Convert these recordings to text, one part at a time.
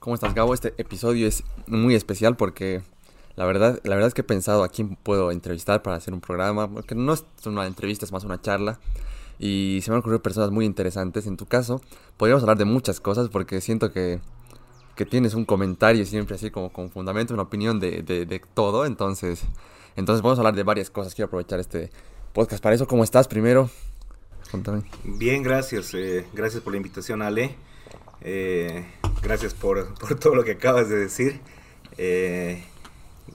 ¿Cómo estás, Gabo? Este episodio es muy especial porque la verdad, la verdad es que he pensado a quién puedo entrevistar para hacer un programa, porque no es una entrevista, es más una charla. Y se me han ocurrido personas muy interesantes. En tu caso, podríamos hablar de muchas cosas porque siento que, que tienes un comentario siempre así como con fundamento, una opinión de, de, de todo. Entonces, entonces podemos hablar de varias cosas. Quiero aprovechar este podcast para eso. ¿Cómo estás primero? Contame. Bien, gracias. Eh, gracias por la invitación, Ale. Eh, gracias por, por, todo lo que acabas de decir. Eh,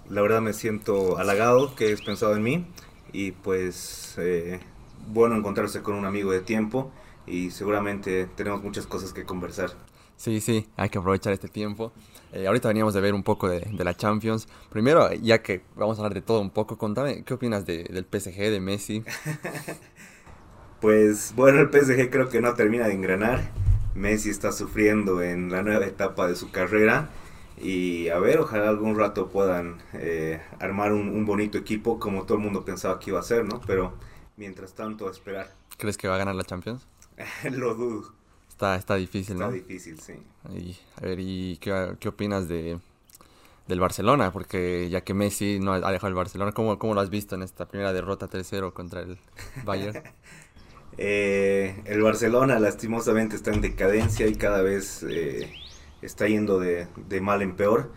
la verdad me siento halagado que hayas pensado en mí y pues eh, bueno encontrarse con un amigo de tiempo y seguramente tenemos muchas cosas que conversar. Sí, sí, hay que aprovechar este tiempo. Eh, ahorita veníamos de ver un poco de, de, la Champions. Primero, ya que vamos a hablar de todo un poco, contame, ¿qué opinas de, del PSG, de Messi? pues bueno, el PSG creo que no termina de engranar. Messi está sufriendo en la nueva etapa de su carrera. Y a ver, ojalá algún rato puedan eh, armar un, un, bonito equipo como todo el mundo pensaba que iba a ser, ¿no? Pero mientras tanto, a esperar. ¿Crees que va a ganar la Champions? Lo dudo. Está, está difícil, está ¿no? Está difícil, sí. Y, a ver, ¿y qué, qué opinas de, del Barcelona? Porque ya que Messi no ha dejado el Barcelona, ¿cómo, cómo lo has visto en esta primera derrota 3-0 contra el Bayern? eh, el Barcelona lastimosamente está en decadencia y cada vez eh, está yendo de, mal en peor.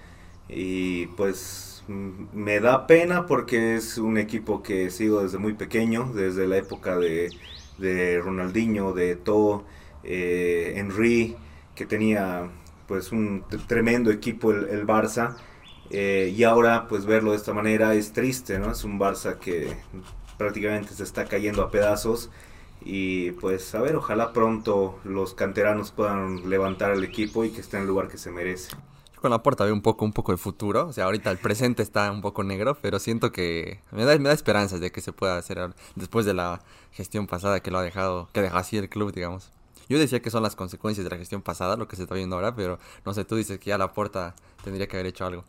Y pues me da pena porque es un equipo que sigo desde muy pequeño, desde la época de, Ronaldinho, de To, eh, Henry, que tenía pues un tremendo equipo el, el Barça. Eh, y ahora pues verlo de esta manera es triste, ¿no? Es un Barça que prácticamente se está cayendo a pedazos y pues a ver, ojalá pronto los canteranos puedan levantar al equipo y que esté en el lugar que se merece. Yo con la puerta veo un poco, un poco de futuro, o sea, ahorita el presente está un poco negro, pero siento que me da, me da esperanzas de que se pueda hacer después de la gestión pasada que lo ha dejado, que dejó así el club, digamos. Yo decía que son las consecuencias de la gestión pasada, lo que se está viendo ahora, pero no sé, tú dices que ya la puerta tendría que haber hecho algo.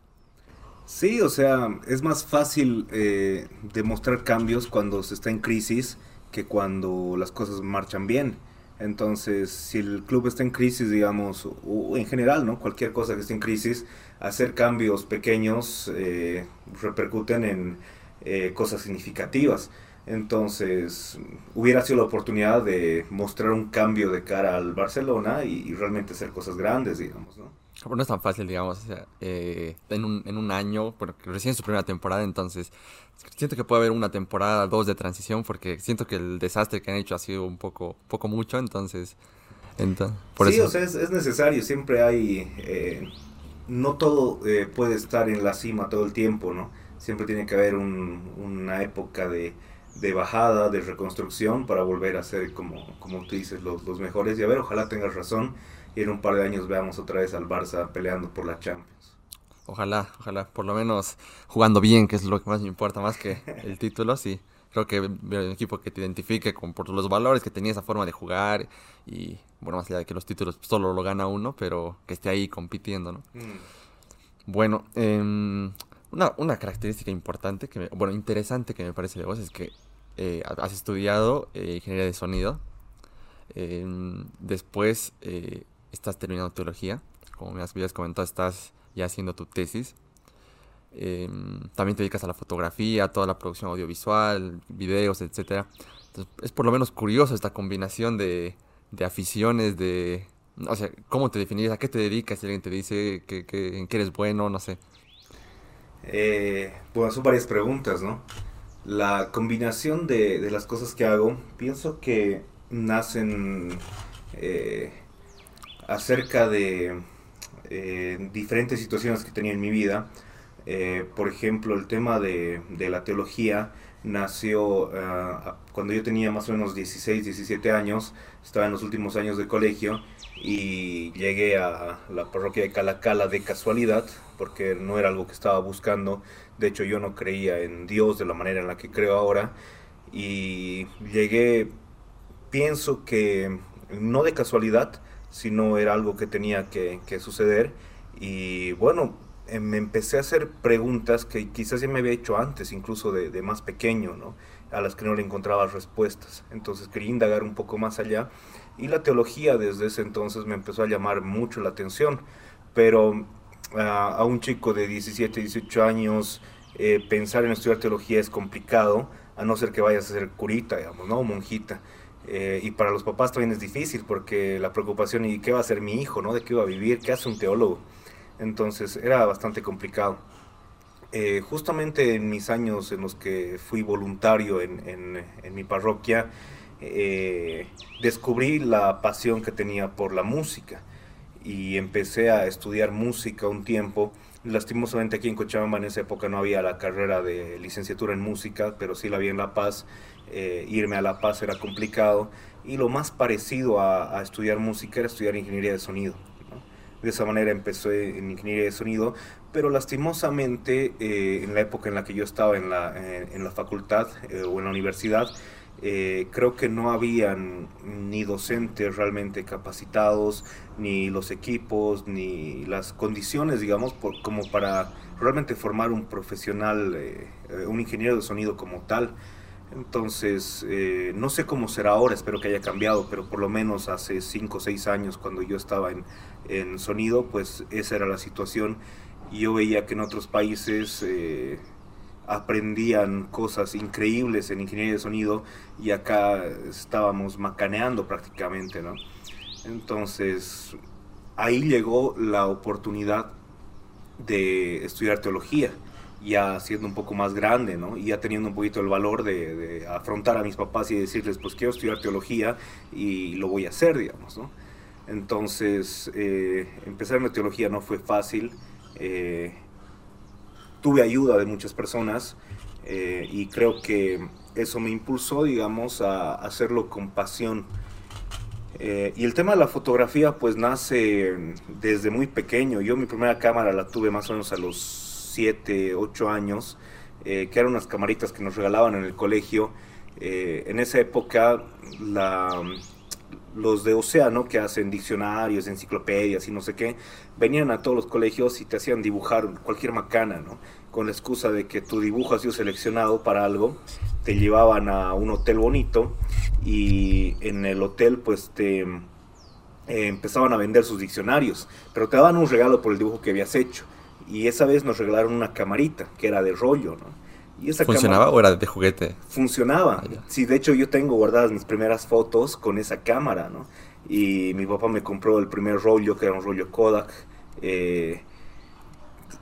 Sí, o sea, es más fácil eh, demostrar cambios cuando se está en crisis que cuando las cosas marchan bien. Entonces, si el club está en crisis, digamos, o en general, ¿no? Cualquier cosa que esté en crisis, hacer cambios pequeños eh, repercuten en eh, cosas significativas. Entonces, hubiera sido la oportunidad de mostrar un cambio de cara al Barcelona y, y realmente hacer cosas grandes, digamos, ¿no? Pero no es tan fácil, digamos, o sea, eh, en, un, en un año, porque recién su primera temporada, entonces siento que puede haber una temporada, dos de transición, porque siento que el desastre que han hecho ha sido un poco, poco mucho, entonces... entonces por sí, eso. o sea, es, es, necesario, siempre hay... Eh, no todo eh, puede estar en la cima todo el tiempo, ¿no? Siempre tiene que haber un, una época de, de, bajada, de reconstrucción, para volver a ser, como, como tú dices, los, los mejores. Y a ver, ojalá tengas razón y en un par de años veamos otra vez al Barça peleando por la Champions. Ojalá, ojalá, por lo menos jugando bien, que es lo que más me importa, más que el título, sí. Creo que un equipo que te identifique con, por los valores que tenía esa forma de jugar y, bueno, más allá de que los títulos solo lo gana uno, pero que esté ahí compitiendo, ¿no? Mm. Bueno, eh, una, una característica importante, que me, bueno, interesante que me parece de vos es que eh, has estudiado eh, ingeniería de sonido. Em, después eh, estás terminando teología, como me habías comentado, estás ya haciendo tu tesis. Eh, también te dedicas a la fotografía, toda la producción audiovisual, videos, etc. Es por lo menos curioso esta combinación de, de aficiones, de... O sea, ¿cómo te definirías? ¿A qué te dedicas? Si alguien te dice que, que, en qué eres bueno, no sé. Eh, bueno, son varias preguntas, ¿no? La combinación de, de las cosas que hago, pienso que nacen eh, acerca de eh, diferentes situaciones que tenía en mi vida. Eh, por ejemplo, el tema de, de la teología nació uh, cuando yo tenía más o menos 16, 17 años, estaba en los últimos años de colegio y llegué a la parroquia de Calacala de casualidad, porque no era algo que estaba buscando, de hecho yo no creía en Dios de la manera en la que creo ahora, y llegué, pienso que no de casualidad, sino era algo que tenía que, que suceder, y bueno, me empecé a hacer preguntas que quizás ya me había hecho antes, incluso de, de, más pequeño, ¿no? a las que no le encontraba respuestas. Entonces quería indagar un poco más allá y la teología desde ese entonces me empezó a llamar mucho la atención pero ah, a un chico de 17, 18 años eh, pensar en estudiar teología es complicado, a no ser que vayas a ser curita, digamos, ¿no? Monjita. Eh, y para los papás también es difícil porque la preocupación y qué va a hacer mi hijo, ¿no? De qué va a vivir, qué hace un teólogo. Entonces era bastante complicado. Eh, justamente en mis años en los que fui voluntario en, en, mi parroquia, eh, descubrí la pasión que tenía por la música y empecé a estudiar música un tiempo. Lastimosamente aquí en Cochabamba en esa época no había la carrera de licenciatura en música, pero sí la había en La Paz. Eh, irme a La Paz era complicado y lo más parecido a, estudiar música era estudiar ingeniería de sonido. De esa manera empecé en ingeniería de sonido, pero lastimosamente eh, en la época en la que yo estaba en la, en, la facultad eh, o en la universidad, eh, creo que no habían ni docentes realmente capacitados, ni los equipos, ni las condiciones, digamos, como para realmente formar un profesional, un ingeniero de sonido como tal. Entonces, no sé cómo será ahora, espero que haya cambiado, pero por lo menos hace 5 o 6 años cuando yo estaba en, en sonido, pues esa era la situación y yo veía que en otros países eh, aprendían cosas increíbles en ingeniería de sonido y acá estábamos macaneando prácticamente, ¿no? Entonces, ahí llegó la oportunidad de estudiar teología, ya siendo un poco más grande, ¿no? Y ya teniendo un poquito el valor de, afrontar a mis papás y decirles, pues quiero estudiar teología y lo voy a hacer, digamos, ¿no? Entonces, eh, empezar en la teología no fue fácil, eh, tuve ayuda de muchas personas eh, y creo que eso me impulsó, digamos, a, hacerlo con pasión. Eh, y el tema de la fotografía pues nace desde muy pequeño. Yo mi primera cámara la tuve más o menos a los 7, 8 años, que eran unas camaritas que nos regalaban en el colegio. en esa época la, los de Océano, que hacen diccionarios, enciclopedias y no sé qué, venían a todos los colegios y te hacían dibujar cualquier macana, ¿no? Con la excusa de que tu dibujo ha sido seleccionado para algo, te llevaban a un hotel bonito y en el hotel pues te eh, empezaban a vender sus diccionarios, pero te daban un regalo por el dibujo que habías hecho. Y esa vez nos regalaron una camarita que era de rollo, ¿no? ¿Funcionaba o era de juguete? Funcionaba. Ah, sí, de hecho yo tengo guardadas mis primeras fotos con esa cámara, ¿no? Y mi papá me compró el primer rollo, que era un rollo Kodak. Eh,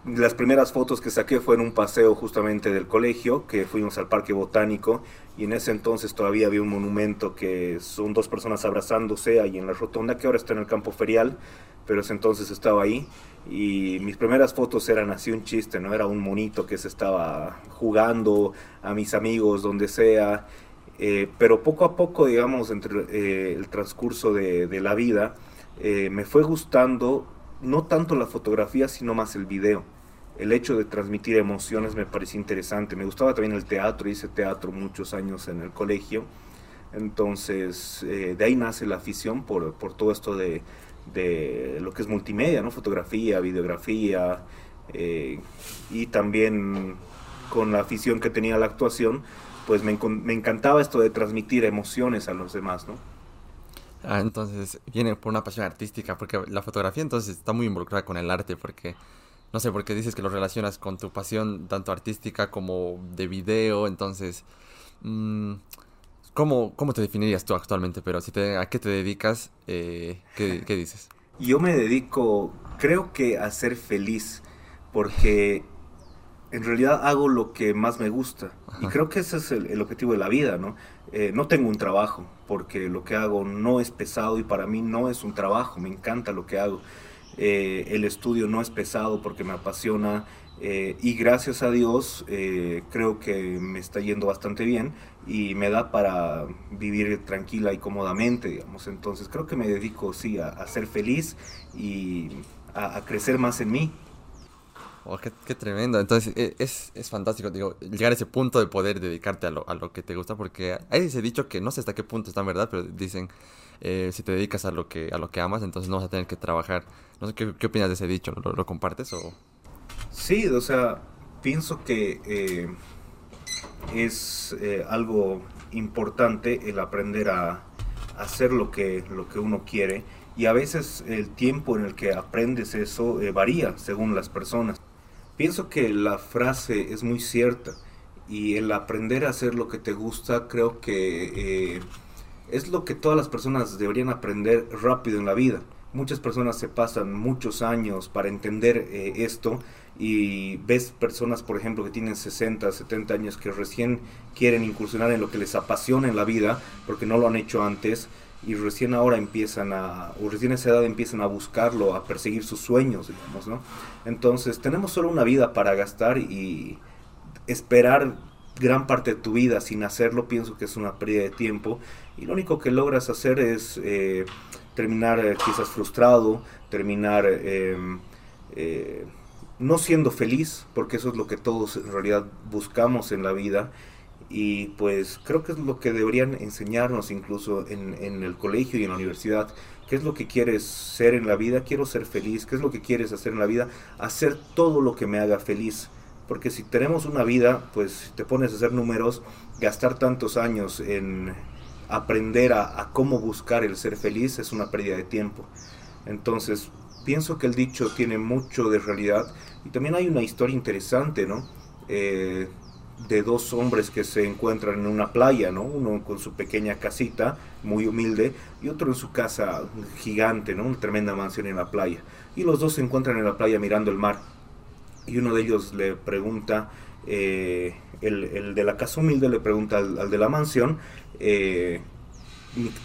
las primeras fotos que saqué fue en un paseo justamente del colegio, que fuimos al Parque Botánico, y en ese entonces todavía había un monumento que son dos personas abrazándose ahí en la rotonda, que ahora está en el campo ferial, pero ese entonces estaba ahí y mis primeras fotos eran así un chiste, ¿no? Era un monito que se estaba jugando a mis amigos, donde sea, eh, pero poco a poco, digamos, entre eh, el transcurso de, la vida, eh, me fue gustando no tanto la fotografía, sino más el video. El hecho de transmitir emociones me parecía interesante. Me gustaba también el teatro, hice teatro muchos años en el colegio. Entonces, de ahí nace la afición por, por todo esto de, de lo que es multimedia, ¿no? Fotografía, videografía eh, y también con la afición que tenía la actuación, pues me, me, encantaba esto de transmitir emociones a los demás, ¿no? Ah, entonces viene por una pasión artística, porque la fotografía entonces está muy involucrada con el arte, porque no sé, porque dices que lo relacionas con tu pasión tanto artística como de video, entonces... Mmm, ¿Cómo, ¿Cómo te definirías tú actualmente? Pero si te, ¿a qué te dedicas? Eh, ¿qué, ¿qué, dices? Yo me dedico, creo que a ser feliz, porque en realidad hago lo que más me gusta. Y creo que ese es el, objetivo de la vida, ¿no? Eh, no tengo un trabajo, porque lo que hago no es pesado y para mí no es un trabajo, me encanta lo que hago. Eh, el estudio no es pesado porque me apasiona, eh, y gracias a Dios creo que me está yendo bastante bien y me da para vivir tranquila y cómodamente, digamos. Entonces creo que me dedico, sí, a, ser feliz y a, crecer más en mí. Oh, qué, tremendo. Entonces e, es, es, fantástico, digo, llegar a ese punto de poder dedicarte a lo, a lo que te gusta, porque hay ese dicho que no sé hasta qué punto está en verdad, pero dicen, eh, si te dedicas a lo, que, a lo que amas, entonces no vas a tener que trabajar. No sé, ¿qué, qué opinas de ese dicho? ¿Lo, compartes o...? Sí, o sea, pienso que eh, es eh, algo importante el aprender a, hacer lo que, lo que uno quiere Y a veces el tiempo en el que aprendes eso varía según las personas. Pienso que la frase es muy cierta y el aprender a hacer lo que te gusta creo que eh, es lo que todas las personas deberían aprender rápido en la vida. Muchas personas se pasan muchos años para entender eh, esto y ves personas, por ejemplo, que tienen 60, 70 años que recién quieren incursionar en lo que les apasiona en la vida porque no lo han hecho antes y recién ahora empiezan a, o recién a esa edad empiezan a buscarlo, a perseguir sus sueños, digamos, ¿no? Entonces tenemos solo una vida para gastar y esperar gran parte de tu vida sin hacerlo, pienso que es una pérdida de tiempo y lo único que logras hacer es eh, terminar eh, quizás frustrado, terminar em, eh, no siendo feliz, porque eso es lo que todos en realidad buscamos en la vida y pues creo que es lo que deberían enseñarnos incluso en, en, el colegio y en la universidad. ¿Qué es lo que quieres ser en la vida? Quiero ser feliz. ¿Qué es lo que quieres hacer en la vida? Hacer todo lo que me haga feliz. Porque si tenemos una vida, pues te pones a hacer números, gastar tantos años en aprender a, cómo buscar el ser feliz es una pérdida de tiempo. Entonces, pienso que el dicho tiene mucho de realidad. Y también hay una historia interesante, ¿no? Eh, de dos hombres que se encuentran en una playa, ¿no? Uno con su pequeña casita, muy humilde, y otro en su casa gigante, ¿no? Una tremenda mansión en la playa. Y los dos se encuentran en la playa mirando el mar. Y uno de ellos le pregunta, eh, el, el, de la casa humilde le pregunta al, de la mansión, eh,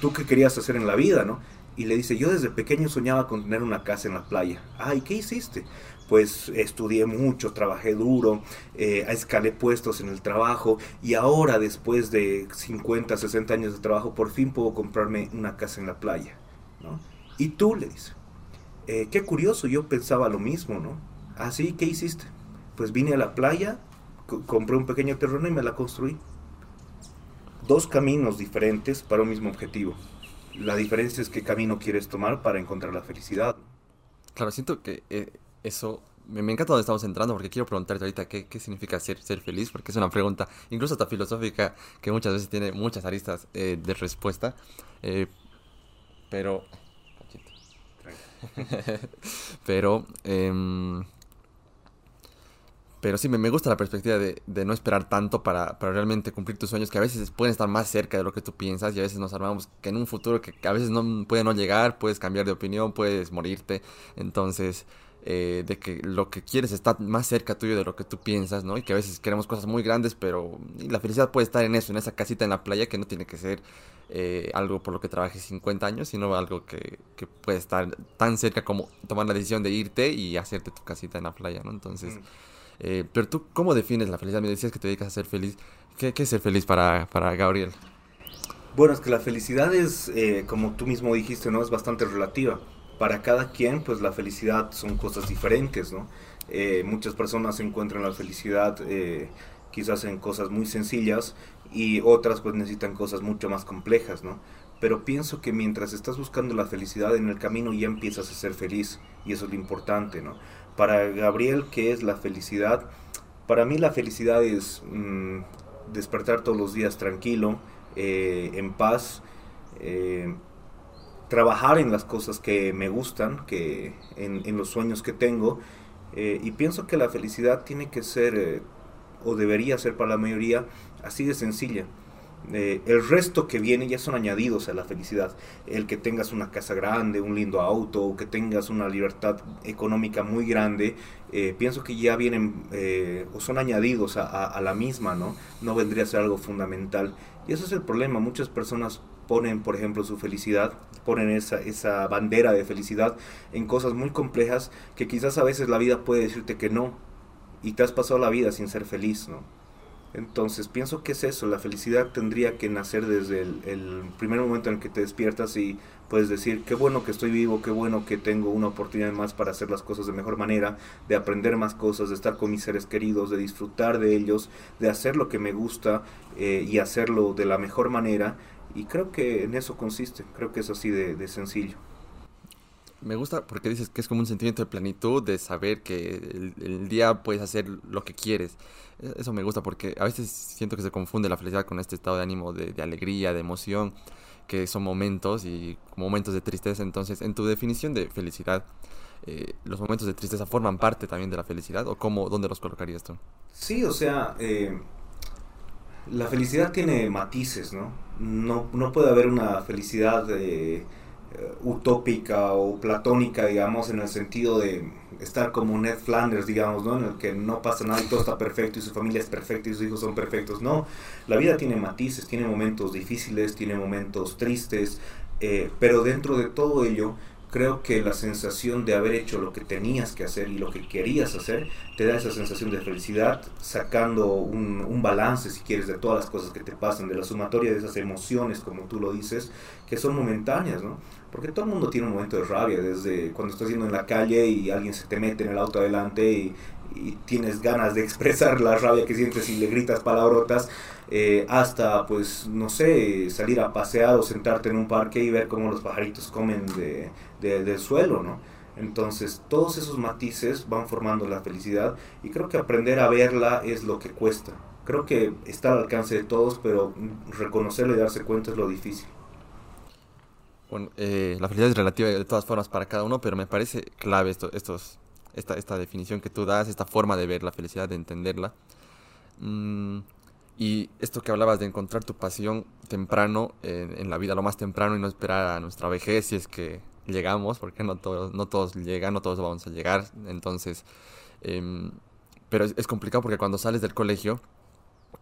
¿tú qué querías hacer en la vida, no? Y le dice, yo desde pequeño soñaba con tener una casa en la playa. Ay, ¿qué hiciste? Pues estudié mucho, trabajé duro, eh, escalé puestos en el trabajo y ahora después de 50, 60 años de trabajo por fin puedo comprarme una casa en la playa. ¿no? Y tú le dices, eh, qué curioso, yo pensaba lo mismo, ¿no? Así, ah, ¿qué hiciste? Pues vine a la playa, compré un pequeño terreno y me la construí. Dos caminos diferentes para un mismo objetivo. La diferencia es qué camino quieres tomar para encontrar la felicidad. Claro, siento que eh, eso me, encanta donde estamos entrando porque quiero preguntarte ahorita qué, qué significa ser, ser feliz, porque es una pregunta incluso hasta filosófica que muchas veces tiene muchas aristas eh, de respuesta. Eh, pero... pero... Eh, pero sí, me, me gusta la perspectiva de, de no esperar tanto para, para, realmente cumplir tus sueños, que a veces pueden estar más cerca de lo que tú piensas y a veces nos armamos que en un futuro que, que a veces no puede no llegar, puedes cambiar de opinión, puedes morirte. Entonces, eh, de que lo que quieres está más cerca tuyo de lo que tú piensas, ¿no? Y que a veces queremos cosas muy grandes, pero la felicidad puede estar en eso, en esa casita en la playa, que no tiene que ser eh, algo por lo que trabajes 50 años, sino algo que, que, puede estar tan cerca como tomar la decisión de irte y hacerte tu casita en la playa, ¿no? Entonces, mm. eh, pero tú, ¿cómo defines la felicidad? Me decías que te dedicas a ser feliz. ¿Qué, qué es ser feliz para, para Gabriel? Bueno, es que la felicidad es, eh, como tú mismo dijiste, ¿no? Es bastante relativa para cada quien, pues la felicidad son cosas diferentes, ¿no? Eh, muchas personas encuentran la felicidad eh, quizás en cosas muy sencillas y otras pues necesitan cosas mucho más complejas, ¿no? Pero pienso que mientras estás buscando la felicidad en el camino ya empiezas a ser feliz y eso es lo importante, ¿no? Para Gabriel, ¿qué es la felicidad? Para mí la felicidad es mmm, despertar todos los días tranquilo, eh, en paz, eh, trabajar en las cosas que me gustan, que en, los sueños que tengo. Eh, y pienso que la felicidad tiene que ser, eh, o debería ser para la mayoría, así de sencilla. Eh, el resto que viene ya son añadidos a la felicidad. El que tengas una casa grande, un lindo auto, o que tengas una libertad económica muy grande, pienso que ya vienen o son añadidos a, la misma, ¿no? No vendría a ser algo fundamental. Y eso es el problema. Muchas personas ponen, por ejemplo, su felicidad, ponen esa, esa bandera de felicidad en cosas muy complejas que quizás a veces la vida puede decirte que no y te has pasado la vida sin ser feliz, ¿no? Entonces pienso que es eso, la felicidad tendría que nacer desde el, primer momento en el que te despiertas y puedes decir, qué bueno que estoy vivo, qué bueno que tengo una oportunidad más para hacer las cosas de mejor manera, de aprender más cosas, de estar con mis seres queridos, de disfrutar de ellos, de hacer lo que me gusta eh, y hacerlo de la mejor manera y creo que en eso consiste, creo que es así de, de, sencillo. Me gusta porque dices que es como un sentimiento de plenitud, de saber que el, el, día puedes hacer lo que quieres. E, eso me gusta porque a veces siento que se confunde la felicidad con este estado de ánimo de, de alegría, de emoción, que son momentos y momentos de tristeza. Entonces, en tu definición de felicidad, eh, ¿los momentos de tristeza forman parte también de la felicidad o cómo, dónde los colocarías tú? Sí, o sea, eh, la felicidad tiene matices, ¿no? No, no puede haber una felicidad eh, utópica o platónica, digamos, en el sentido de estar como Ned Flanders, digamos, ¿no? En el que no pasa nada y todo está perfecto y su familia es perfecta y sus hijos son perfectos. No, la vida tiene matices, tiene momentos difíciles, tiene momentos tristes, eh, pero dentro de todo ello creo que la sensación de haber hecho lo que tenías que hacer y lo que querías hacer te da esa sensación de felicidad, sacando un, balance, si quieres, de todas las cosas que te pasan, de la sumatoria de esas emociones, como tú lo dices, que son momentáneas, ¿no? Porque todo el mundo tiene un momento de rabia, desde cuando estás yendo en la calle y alguien se te mete en el auto adelante y, y tienes ganas de expresar la rabia que sientes y le gritas palabrotas, eh, hasta, pues, no sé, salir a pasear o sentarte en un parque y ver cómo los pajaritos comen de, del suelo, ¿no? Entonces, todos esos matices van formando la felicidad y creo que aprender a verla es lo que cuesta. Creo que está al alcance de todos, pero reconocerlo y darse cuenta es lo difícil. Bueno, eh, la felicidad es relativa de todas formas para cada uno, pero me parece clave esto, estos, esta, esta definición que tú das, esta forma de ver la felicidad, de entenderla. Mm, y esto que hablabas de encontrar tu pasión temprano, en la vida, lo más temprano y no esperar a nuestra vejez si es que llegamos, porque no todos, no todos llegan, no todos vamos a llegar. Entonces, em, pero es, complicado porque cuando sales del colegio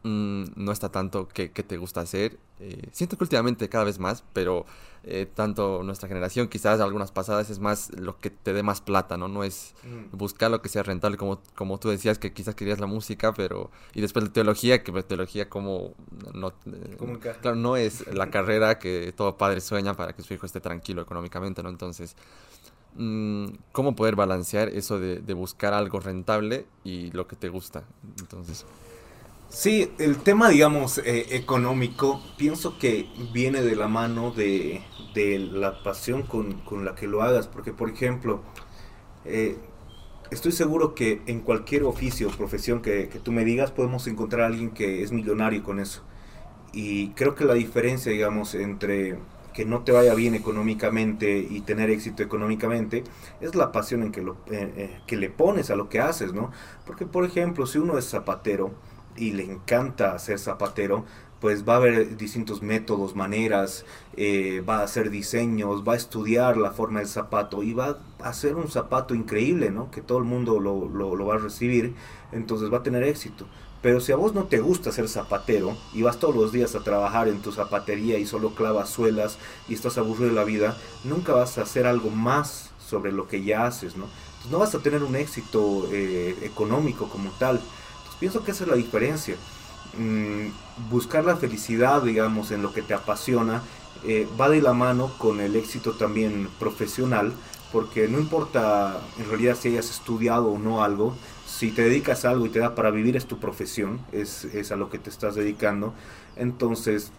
Mm, no está tanto que, te gusta hacer. Eh, siento que últimamente cada vez más, pero eh, tanto nuestra generación, quizás algunas pasadas, es más lo que te dé más plata, ¿no? No es buscar lo que sea rentable, como, como tú decías, que quizás querías la música, pero... Y después la teología, que la teología como... No, eh, claro, no es la carrera que todo padre sueña para que su hijo esté tranquilo económicamente, ¿no? Entonces... Mm, cómo poder balancear eso de, de buscar algo rentable y lo que te gusta. Entonces... Sí, el tema, digamos, eh, económico, pienso que viene de la mano de, la pasión con, la que lo hagas, porque, por ejemplo, eh, estoy seguro que en cualquier oficio o profesión que, que, tú me digas, podemos encontrar a alguien que es millonario con eso. Y creo que la diferencia, digamos, entre que no te vaya bien económicamente y tener éxito económicamente, es la pasión en que, lo, eh, que le pones a lo que haces, ¿no? Porque, por ejemplo, si uno es zapatero, y le encanta ser zapatero, pues va a haber distintos métodos, maneras, eh, va a hacer diseños, va a estudiar la forma del zapato y va a hacer un zapato increíble, ¿no? Que todo el mundo lo, va a recibir, entonces va a tener éxito. Pero si a vos no te gusta ser zapatero y vas todos los días a trabajar en tu zapatería y solo clavas suelas y estás aburrido de la vida, nunca vas a hacer algo más sobre lo que ya haces, ¿no? Entonces no vas a tener un éxito eh, económico como tal. Pienso que esa es la diferencia. Mm, buscar la felicidad, digamos, en lo que te apasiona, eh, va de la mano con el éxito también profesional, porque no importa en realidad si hayas estudiado o no algo, si te dedicas a algo y te da para vivir es tu profesión, es, es a lo que te estás dedicando, entonces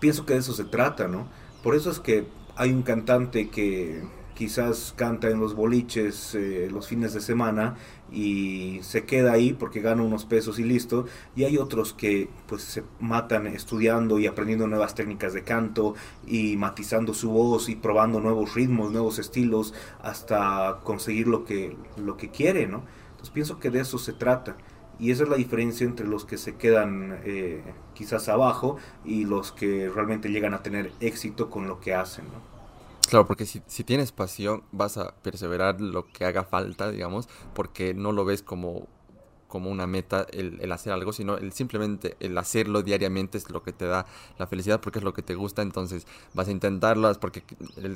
pienso que de eso se trata, ¿no? Por eso es que hay un cantante que quizás canta en los boliches eh, los fines de semana y se queda ahí porque gana unos pesos y listo. Y hay otros que pues se matan estudiando y aprendiendo nuevas técnicas de canto y matizando su voz y probando nuevos ritmos nuevos estilos hasta conseguir lo que lo que quiere no entonces pienso que de eso se trata. Y esa es la diferencia entre los que se quedan eh, quizás abajo y los que realmente llegan a tener éxito con lo que hacen ¿no? Claro, porque si, si, tienes pasión vas a perseverar lo que haga falta, digamos, porque no lo ves como, como una meta el, el, hacer algo, sino el simplemente el hacerlo diariamente es lo que te da la felicidad porque es lo que te gusta, entonces vas a intentarlo, porque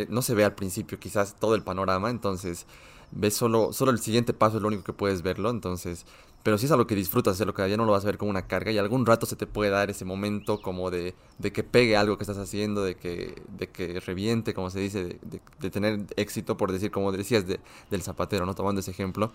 no se ve al principio quizás todo el panorama, entonces ves solo, solo el siguiente paso es lo único que puedes verlo, entonces pero si es algo que disfrutas, lo que ya no lo vas a ver como una carga y algún rato se te puede dar ese momento como de, de que pegue algo que estás haciendo, de que, de que reviente, como se dice, de, de, tener éxito, por decir, como decías, de, del zapatero, ¿no? Tomando ese ejemplo,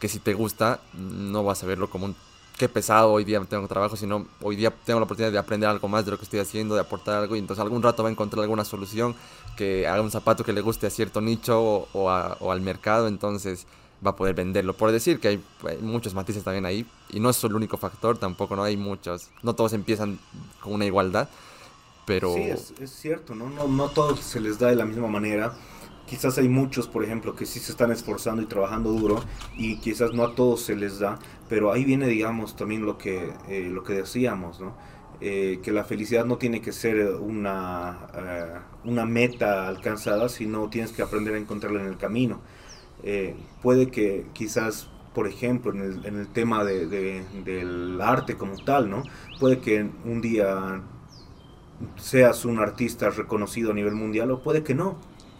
que si te gusta, no vas a verlo como un qué pesado hoy día tengo trabajo, sino hoy día tengo la oportunidad de aprender algo más de lo que estoy haciendo, de aportar algo y entonces algún rato va a encontrar alguna solución que haga un zapato que le guste a cierto nicho o, o al mercado, entonces va a poder venderlo. Por decir que hay, muchos matices también ahí, y no es el único factor, tampoco no hay muchos, no todos empiezan con una igualdad, pero... Sí, es, es cierto, ¿no? ¿no? No todos se les da de la misma manera. Quizás hay muchos, por ejemplo, que sí se están esforzando y trabajando duro y quizás no a todos se les da, pero ahí viene, digamos, también lo que, eh, lo que decíamos, ¿no? Eh, que la felicidad no tiene que ser una, eh, una meta alcanzada, sino tienes que aprender a encontrarla en el camino. Puede que quizás, por ejemplo, en el, en el tema de- del arte como tal, ¿no? Puede que un día seas un artista reconocido a nivel mundial o puede que no,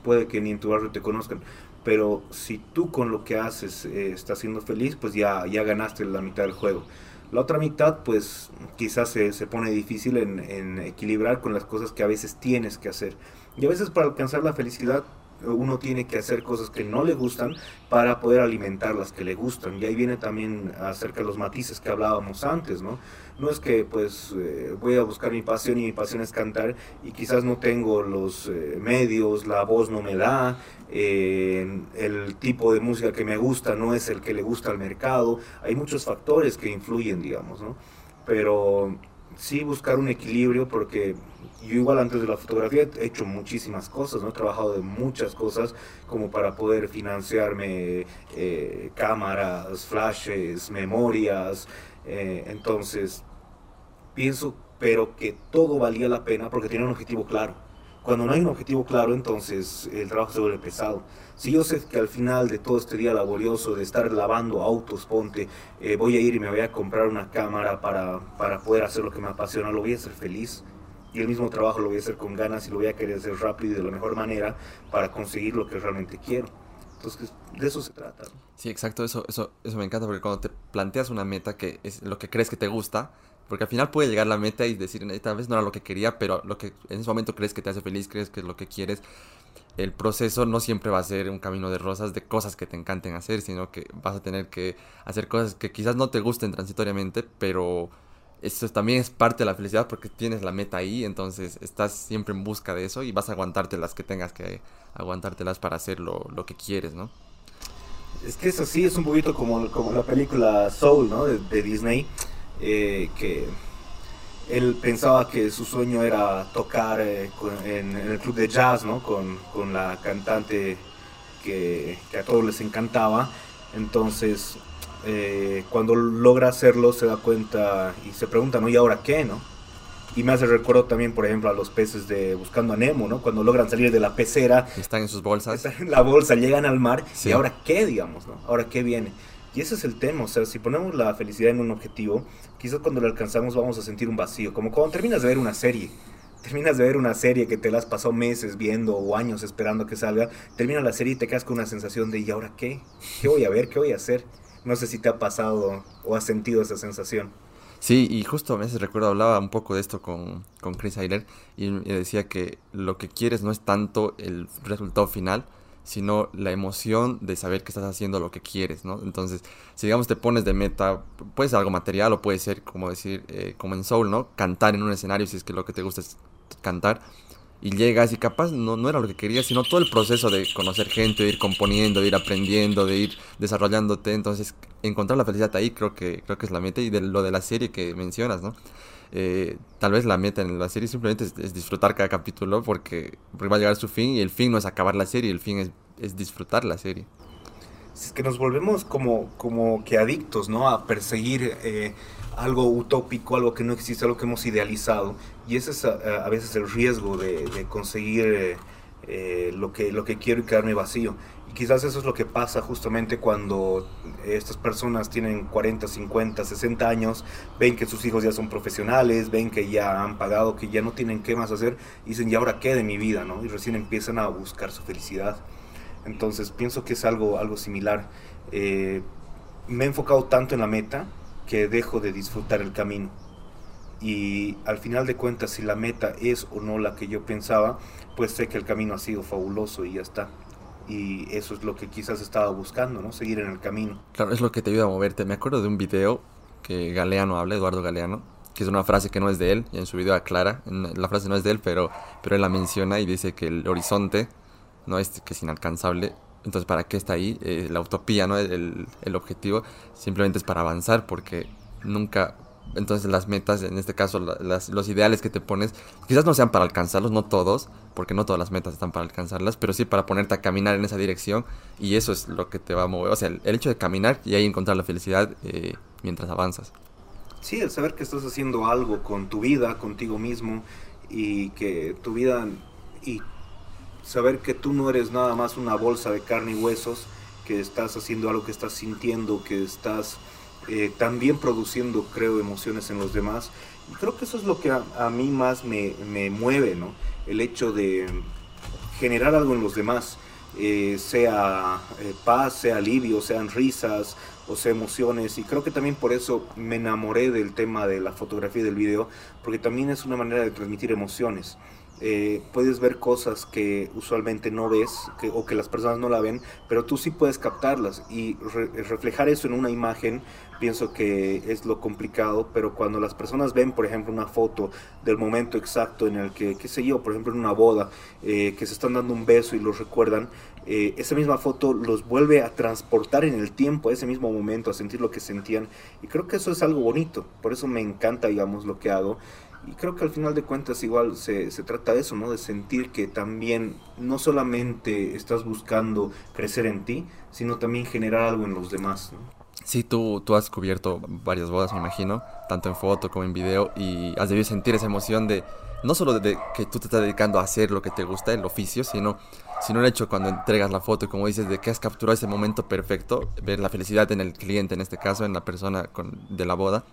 puede que ni en tu barrio te conozcan. Pero si tú con lo que haces eh, estás siendo feliz, pues ya, ya ganaste la mitad del juego. La otra mitad, pues quizás se, se pone difícil en, en equilibrar con las cosas que a veces tienes que hacer. Y a veces para alcanzar la felicidad uno tiene que hacer cosas que no le gustan para poder alimentar las que le gustan. Y ahí viene también acerca de los matices que hablábamos antes, ¿no? No es que pues eh, voy a buscar mi pasión y mi pasión es cantar y quizás no tengo los eh, medios, la voz no me da, eh, el tipo de música que me gusta no es el que le gusta al mercado. Hay muchos factores que influyen, digamos, ¿no? Pero sí buscar un equilibrio porque yo igual antes de la fotografía he hecho muchísimas cosas, ¿no? He trabajado de muchas cosas como para poder financiarme eh, cámaras, flashes, memorias. eh, entonces, pienso, pero que todo valía la pena porque tenía un objetivo claro. Cuando no hay un objetivo claro, entonces el trabajo se vuelve pesado. Si yo sé que al final de todo este día laborioso de estar lavando autos, ponte, eh, voy a ir y me voy a comprar una cámara para, para poder hacer lo que me apasiona, lo voy a hacer feliz. Y el mismo trabajo lo voy a hacer con ganas y lo voy a querer hacer rápido y de la mejor manera para conseguir lo que realmente quiero. Entonces, de eso se trata. Sí, exacto, eso, eso, eso me encanta porque cuando te planteas una meta que es lo que crees que te gusta, porque al final puede llegar la meta y decir, esta vez no era lo que quería, pero lo que en ese momento crees que te hace feliz, crees que es lo que quieres, el proceso no siempre va a ser un camino de rosas de cosas que te encanten hacer, sino que vas a tener que hacer cosas que quizás no te gusten transitoriamente, pero eso también es parte de la felicidad porque tienes la meta ahí, entonces estás siempre en busca de eso y vas a aguantarte las que tengas que aguantártelas para hacer lo, lo que quieres, ¿no? Es que es así, es un poquito como, como la película Soul, ¿no? De, Disney, eh, que él pensaba que su sueño era tocar eh, en el club de jazz, ¿no? Con, con la cantante que, que a todos les encantaba. Entonces, eh, cuando logra hacerlo, se da cuenta y se pregunta, ¿no? ¿Y ahora qué, no? Y me hace recuerdo también, por ejemplo, a los peces de Buscando a Nemo, ¿no? Cuando logran salir de la pecera están en sus bolsas. están en la bolsa, llegan al mar Sí. y ahora qué, digamos, ¿no? Ahora qué viene. Y ese es el tema, o sea, si ponemos la felicidad en un objetivo, quizás cuando lo alcanzamos vamos a sentir un vacío, como cuando terminas de ver una serie. Terminas de ver una serie que te la has pasado meses viendo o años esperando que salga, termina la serie y te quedas con una sensación de ¿y ahora qué? ¿Qué voy a ver? ¿Qué voy a hacer? No sé si te ha pasado o has sentido esa sensación. Sí, y justo a veces recuerdo hablaba un poco de esto con, con Chris Ayler y, y decía que lo que quieres no es tanto el resultado final, sino la emoción de saber que estás haciendo lo que quieres, ¿no? Entonces, si digamos te pones de meta, puede ser algo material o puede ser, como decir, eh, como en Soul, ¿no? Cantar en un escenario si es que lo que te gusta es cantar. Y llegas y capaz no, no era lo que querías, sino todo el proceso de conocer gente, de ir componiendo, de ir aprendiendo, de ir desarrollándote. Entonces, encontrar la felicidad ahí creo que, creo que es la meta. Y de lo de la serie que mencionas, ¿no? Eh, tal vez la meta en la serie simplemente es, disfrutar cada capítulo porque, va a llegar su fin y el fin no es acabar la serie, el fin es, es disfrutar la serie. Es que nos volvemos como, como que adictos, ¿no? A perseguir eh, algo utópico, algo que no existe, algo que hemos idealizado. Y ese es a, veces el riesgo de, de conseguir eh, eh, lo, que, lo que quiero y quedarme vacío. Y quizás eso es lo que pasa justamente cuando estas personas tienen 40, 50, 60 años, ven que sus hijos ya son profesionales, ven que ya han pagado, que ya no tienen qué más hacer, y dicen, ¿y ahora qué de mi vida? ¿no? Y recién empiezan a buscar su felicidad. Entonces pienso que es algo, algo similar. Eh, me he enfocado tanto en la meta que dejo de disfrutar el camino. Y al final de cuentas, si la meta es o no la que yo pensaba, pues sé que el camino ha sido fabuloso y ya está. Y eso es lo que quizás estaba buscando, ¿no? Seguir en el camino. Claro, es lo que te ayuda a moverte. Me acuerdo de un video que Galeano habla, Eduardo Galeano, que es una frase que no es de él, y en su video aclara, la frase no es de él, pero, pero él la menciona y dice que el horizonte no es que es inalcanzable. Entonces, ¿para qué está ahí? Eh, la utopía, ¿no? El, el objetivo simplemente es para avanzar porque nunca entonces las metas, en este caso los ideales que te pones, quizás no sean para alcanzarlos, no todos, porque no todas las metas están para alcanzarlas, pero sí para ponerte a caminar en esa dirección y eso es lo que te va a mover. O sea, el, hecho de caminar y ahí encontrar la felicidad eh, mientras avanzas. Sí, el saber que estás haciendo algo con tu vida, contigo mismo y que tu vida y saber que tú no eres nada más una bolsa de carne y huesos, que estás haciendo algo que estás sintiendo, que estás eh, también produciendo, creo, emociones en los demás. Y creo que eso es lo que a, mí más me, me, mueve, ¿no? El hecho de generar algo en los demás, eh, sea eh, paz, sea alivio, sean risas o sea emociones. Y creo que también por eso me enamoré del tema de la fotografía y del video, porque también es una manera de transmitir emociones. Eh, puedes ver cosas que usualmente no ves que, o que las personas no la ven, pero tú sí puedes captarlas y reflejar eso en una imagen pienso que es lo complicado, pero cuando las personas ven, por ejemplo, una foto del momento exacto en el que, qué sé yo, por ejemplo, en una boda, eh, que se están dando un beso y los recuerdan, eh, esa misma foto los vuelve a transportar en el tiempo, a ese mismo momento, a sentir lo que sentían. Y creo que eso es algo bonito, por eso me encanta, digamos, lo que hago. Y creo que al final de cuentas igual se, se, trata de eso, ¿no? De sentir que también no solamente estás buscando crecer en ti, sino también generar algo en los demás, ¿no? Sí, tú, tú has cubierto varias bodas, me imagino, tanto en foto como en video, y has debido sentir esa emoción de, no solo de, que tú te estás dedicando a hacer lo que te gusta, el oficio, sino, sino el hecho cuando entregas la foto y como dices, de que has capturado ese momento perfecto, ver la felicidad en el cliente, en este caso, en la persona con, de la boda,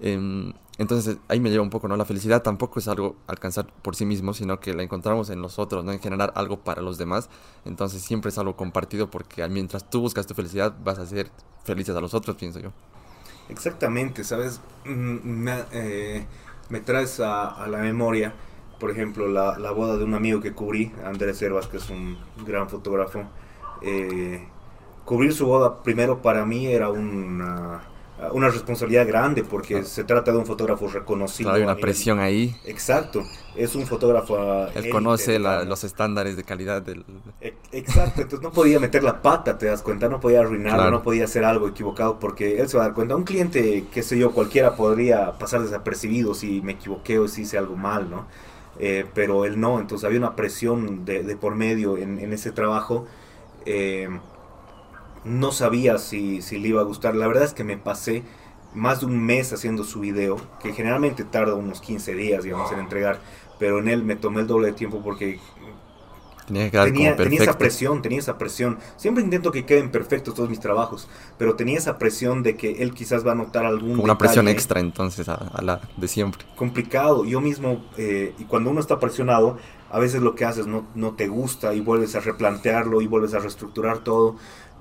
Em, entonces ahí me lleva un poco, ¿no? La felicidad tampoco es algo alcanzar por sí mismo, sino que la encontramos en nosotros, ¿no? En generar algo para los demás. Entonces siempre es algo compartido porque mientras tú buscas tu felicidad vas a ser felices a los otros, pienso yo. Exactamente, ¿sabes? Mm, me, eh, me traes a, la memoria, por ejemplo, la, la, boda de un amigo que cubrí, Andrés Herbas, que es un gran fotógrafo. Eh, cubrir su boda primero para mí era una una responsabilidad grande porque se trata de un fotógrafo reconocido. hay una presión ahí. Exacto, es un fotógrafo. Él conoce los estándares de calidad del. E, exacto, entonces no podía meter la pata, te das cuenta, no podía arruinarlo, no podía hacer algo equivocado porque él se va a dar cuenta. Un cliente, qué sé yo, cualquiera podría pasar desapercibido si me equivoqué o si hice algo mal, ¿no? Eh, pero él no, entonces había una presión de, de por medio en, en ese trabajo. Eh, no sabía si, si, le iba a gustar. La verdad es que me pasé más de un mes haciendo su video, que generalmente tarda unos 15 días, digamos, en entregar, pero en él me tomé el doble de tiempo porque tenía, tenía, esa presión, tenía esa presión. Siempre intento que queden perfectos todos mis trabajos, pero tenía esa presión de que él quizás va a notar algún... una presión extra entonces a, la de siempre. Complicado. Yo mismo, eh, y cuando uno está presionado, a veces lo que haces no, no te gusta y vuelves a replantearlo y vuelves a reestructurar todo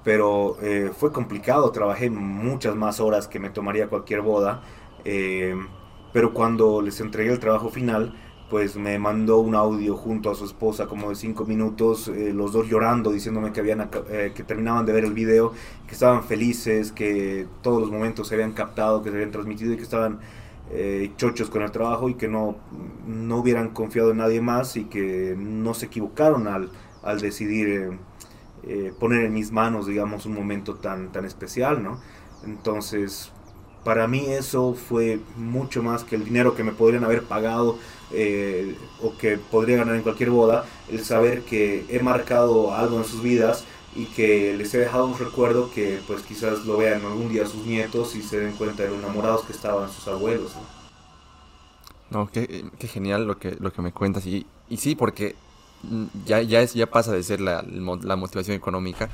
pero eh, fue complicado, trabajé muchas más horas que me tomaría cualquier boda, eh, pero cuando les entregué el trabajo final, pues me mandó un audio junto a su esposa como de cinco minutos, eh, los dos llorando, diciéndome que, habían, que terminaban de ver el video, que estaban felices, que todos los momentos se habían captado, que se habían transmitido y que estaban chochos con el trabajo y que no, no hubieran confiado en nadie más y que no se equivocaron al, al decidir eh, poner en mis manos, digamos, un momento tan, tan especial, ¿no? Entonces, para mí eso fue mucho más que el dinero que me podrían haber pagado eh, o que podría ganar en cualquier boda, el saber que he marcado algo en sus vidas y que les he dejado un recuerdo que pues quizás lo vean algún día sus nietos y se den cuenta de lo enamorados que estaban sus abuelos. No, no qué, qué, genial lo que, lo que me cuentas y, y sí, porque ya, ya, es, ya pasa de ser la, la motivación económica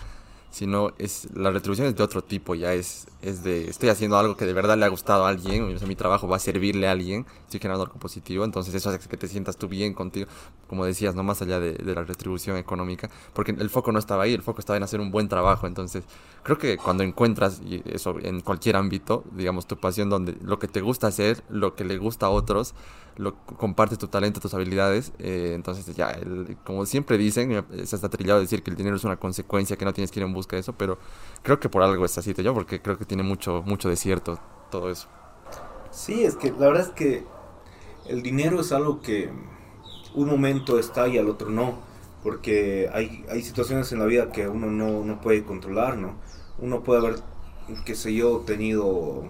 sino es la retribución es de otro tipo, ya es, es de estoy haciendo algo que de verdad le ha gustado a alguien, o sea, mi trabajo va a servirle a alguien, estoy generando algo positivo, entonces eso hace que te sientas tú bien contigo, como decías, no más allá de, de, la retribución económica, porque el foco no estaba ahí, el foco estaba en hacer un buen trabajo, entonces creo que cuando encuentras eso en cualquier ámbito, digamos tu pasión donde lo que te gusta hacer, lo que le gusta a otros, lo compartes tu talento, tus habilidades, eh, entonces ya, como siempre dicen, se está trillado decir que el dinero es una consecuencia que no tienes que ir en busca de eso, pero creo que por algo es así, yo, porque creo que tiene mucho, mucho desierto todo eso. Sí, es que la verdad es que el dinero es algo que un momento está y al otro no, porque hay, hay situaciones en la vida que uno no, no puede controlar, ¿no? Uno puede haber qué sé yo, tenido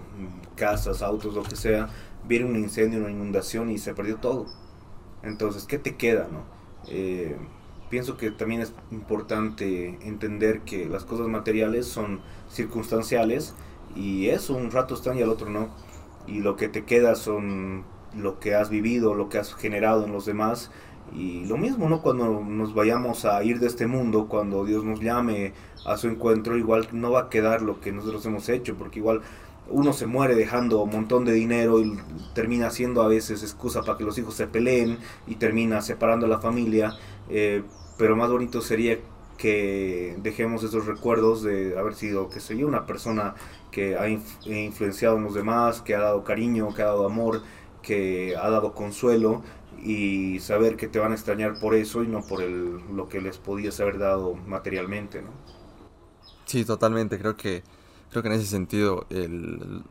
casas, autos, lo que sea, viene un incendio, una inundación y se perdió todo. Entonces, ¿qué te queda, no? Eh, pienso que también es importante entender que las cosas materiales son circunstanciales y eso un rato están y al otro no. Y lo que te queda son lo que has vivido, lo que has generado en los demás. Y lo mismo, ¿no? Cuando nos vayamos a ir de este mundo, cuando Dios nos llame a su encuentro, igual no va a quedar lo que nosotros hemos hecho, porque igual uno se muere dejando un montón de dinero y termina siendo a veces excusa para que los hijos se peleen y termina separando a la familia. Eh, pero más bonito sería que dejemos esos recuerdos de haber sido, una persona que ha influenciado en los demás, que ha dado cariño, que ha dado amor, que ha dado consuelo y saber que te van a extrañar por eso y no por el, lo que les podías haber dado materialmente, ¿no? Sí, totalmente. Creo que, creo que en ese sentido el,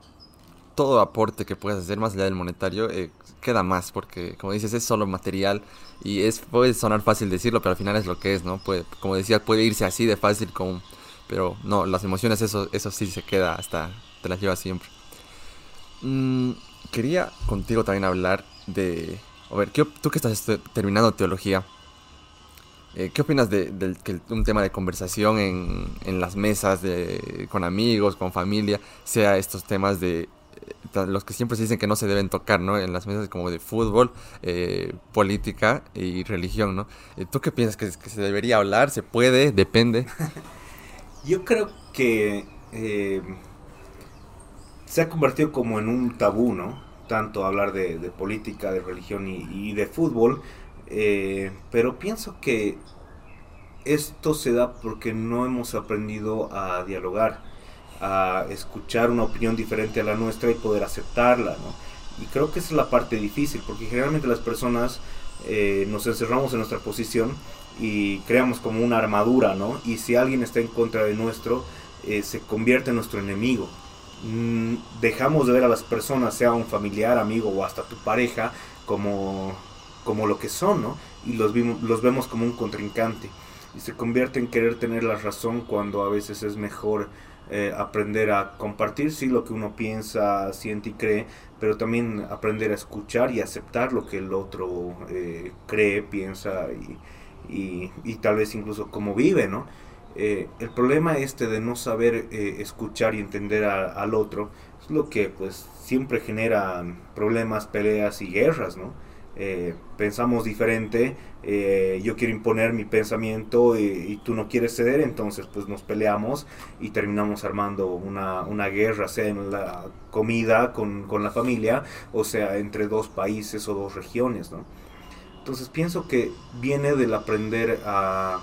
todo aporte que puedas hacer más allá del monetario eh, queda más porque como dices es solo material y es puede sonar fácil decirlo pero al final es lo que es no puede como decía puede irse así de fácil como pero no las emociones eso eso sí se queda hasta te las llevas siempre. Mm, quería contigo también hablar de a ver tú que estás terminando teología eh, ¿Qué opinas de, que un tema de conversación en, en las mesas de, con amigos, con familia, sea estos temas de los que siempre se dicen que no se deben tocar, ¿no? En las mesas como de fútbol, eh, política y religión, ¿no? Eh, ¿Tú qué piensas? ¿Que, se debería hablar? ¿Se puede? ¿Depende? Yo creo que eh, se ha convertido como en un tabú, ¿no? Tanto hablar de, política, de religión y de fútbol, pero pienso que esto se da porque no hemos aprendido a dialogar a escuchar una opinión diferente a la nuestra y poder aceptarla, ¿no? Y creo que esa es la parte difícil, porque generalmente las personas eh, nos encerramos en nuestra posición y creamos como una armadura, ¿no? Y si alguien está en contra de nuestro, eh, se convierte en nuestro enemigo. Mm, dejamos de ver a las personas, sea un familiar, amigo o hasta tu pareja, como, como lo que son, ¿no? Y los, los vemos como un contrincante. Y se convierte en querer tener la razón cuando a veces es mejor eh, aprender a compartir, sí, lo que uno piensa, siente y cree, pero también aprender a escuchar y aceptar lo que el otro eh, cree, piensa y, y, tal vez incluso cómo vive, ¿no? Eh, el problema este de no saber escuchar y entender al otro es lo que pues siempre genera problemas, peleas y guerras, ¿no? Eh, pensamos diferente, eh, yo quiero imponer mi pensamiento y, tú no quieres ceder, entonces pues nos peleamos y terminamos armando una, guerra, sea en la comida con, la familia, o sea entre dos países o dos regiones. Entonces pienso que viene del aprender a,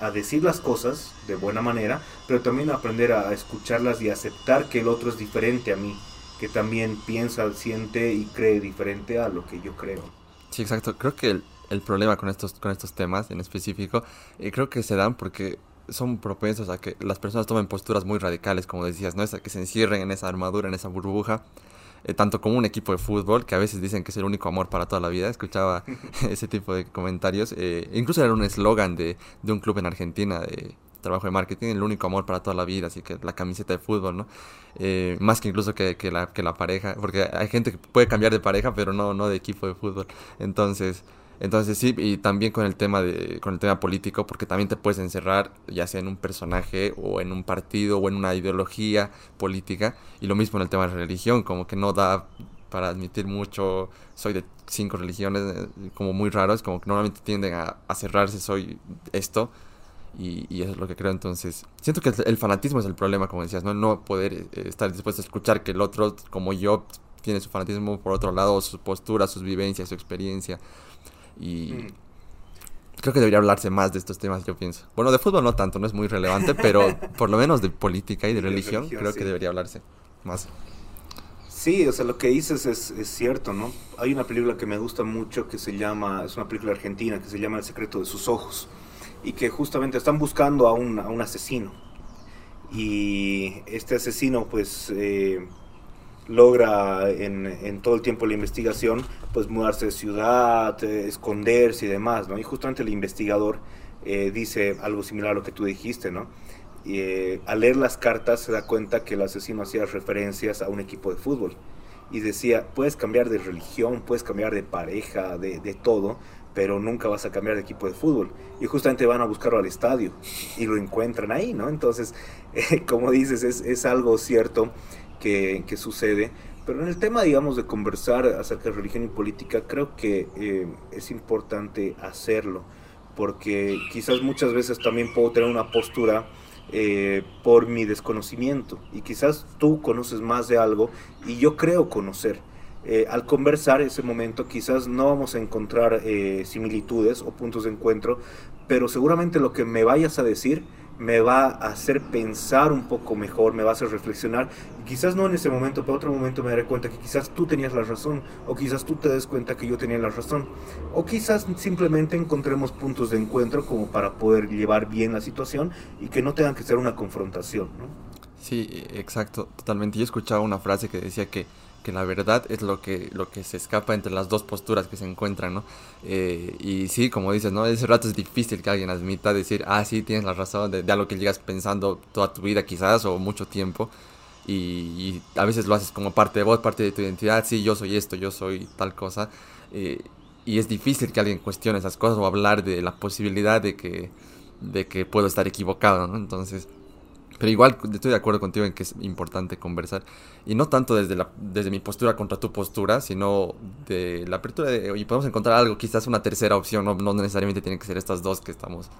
a decir las cosas de buena manera, pero también aprender a escucharlas y aceptar que el otro es diferente a mí, que también piensa, siente y cree diferente a lo que yo creo. Sí, exacto. Creo que el, problema con estos, con estos temas en específico, eh, creo que se dan porque son propensos a que las personas tomen posturas muy radicales, como decías, ¿no? Es a que se encierren en esa armadura, en esa burbuja. Eh, tanto como un equipo de fútbol, que a veces dicen que es el único amor para toda la vida. Escuchaba ese tipo de comentarios. Eh, incluso era un eslogan de, de, un club en Argentina de trabajo de marketing, el único amor para toda la vida, así que la camiseta de fútbol, ¿no? Eh, más que incluso que, que, la, que la pareja, porque hay gente que puede cambiar de pareja, pero no, no de equipo de fútbol. Entonces, entonces sí, y también con el tema de, con el tema político, porque también te puedes encerrar, ya sea en un personaje o en un partido o en una ideología política, y lo mismo en el tema de religión, como que no da para admitir mucho, soy de cinco religiones, eh, como muy raros, como que normalmente tienden a, a cerrarse, soy esto, y, eso es lo que creo. Entonces, siento que el fanatismo es el problema, como decías, no, no poder eh, estar dispuesto a escuchar que el otro, como yo, tiene su fanatismo por otro lado, su postura, sus vivencias, su experiencia. Y mm. creo que debería hablarse más de estos temas, yo pienso. Bueno, de fútbol no tanto, no es muy relevante, pero por lo menos de política y de, religión, creo que debería hablarse más. Sí, o sea, lo que dices es, es, cierto, ¿no? Hay una película que me gusta mucho que se llama, es una película argentina que se llama El secreto de sus ojos y que justamente están buscando a un, a un asesino. Y este asesino pues eh, logra en, en, todo el tiempo de la investigación pues mudarse de ciudad, eh, esconderse y demás, ¿no? Y justamente el investigador eh, dice algo similar a lo que tú dijiste, ¿no? eh, al leer las cartas se da cuenta que el asesino hacía referencias a un equipo de fútbol y decía, puedes cambiar de religión, puedes cambiar de pareja, de, de todo, pero nunca vas a cambiar de equipo de fútbol. Y justamente van a buscarlo al estadio y lo encuentran ahí, ¿no? Entonces, eh, como dices, es, es algo cierto que, que, sucede. Pero en el tema, digamos, de conversar acerca de religión y política, creo que eh, es importante hacerlo, porque quizás muchas veces también puedo tener una postura eh, por mi desconocimiento, y quizás tú conoces más de algo y yo creo conocer eh, al conversar ese momento quizás no vamos a encontrar eh, similitudes o puntos de encuentro, pero seguramente lo que me vayas a decir me va a hacer pensar un poco mejor, me va a hacer reflexionar. Y quizás no en ese momento, pero otro momento me daré cuenta que quizás tú tenías la razón, o quizás tú te des cuenta que yo tenía la razón, o quizás simplemente encontremos puntos de encuentro como para poder llevar bien la situación y que no tengan que ser una confrontación. ¿no? Sí, exacto, totalmente. Yo escuchaba una frase que decía que que la verdad es lo que, lo que se escapa entre las dos posturas que se encuentran, ¿no? Eh, y sí, como dices, ¿no? Ese rato es difícil que alguien admita decir, ah, sí, tienes la razón de, algo que llegas pensando toda tu vida quizás o mucho tiempo. Y, a veces lo haces como parte de vos, parte de tu identidad, sí, yo soy esto, yo soy tal cosa. Eh, y es difícil que alguien cuestione esas cosas o hablar de la posibilidad de que, de que puedo estar equivocado, ¿no? Entonces pero igual estoy de acuerdo contigo en que es importante conversar. Y no tanto desde, la, desde mi postura contra tu postura, sino de la apertura de, oye, podemos encontrar algo, quizás una tercera opción, no, necesariamente tienen que ser estas dos que estamos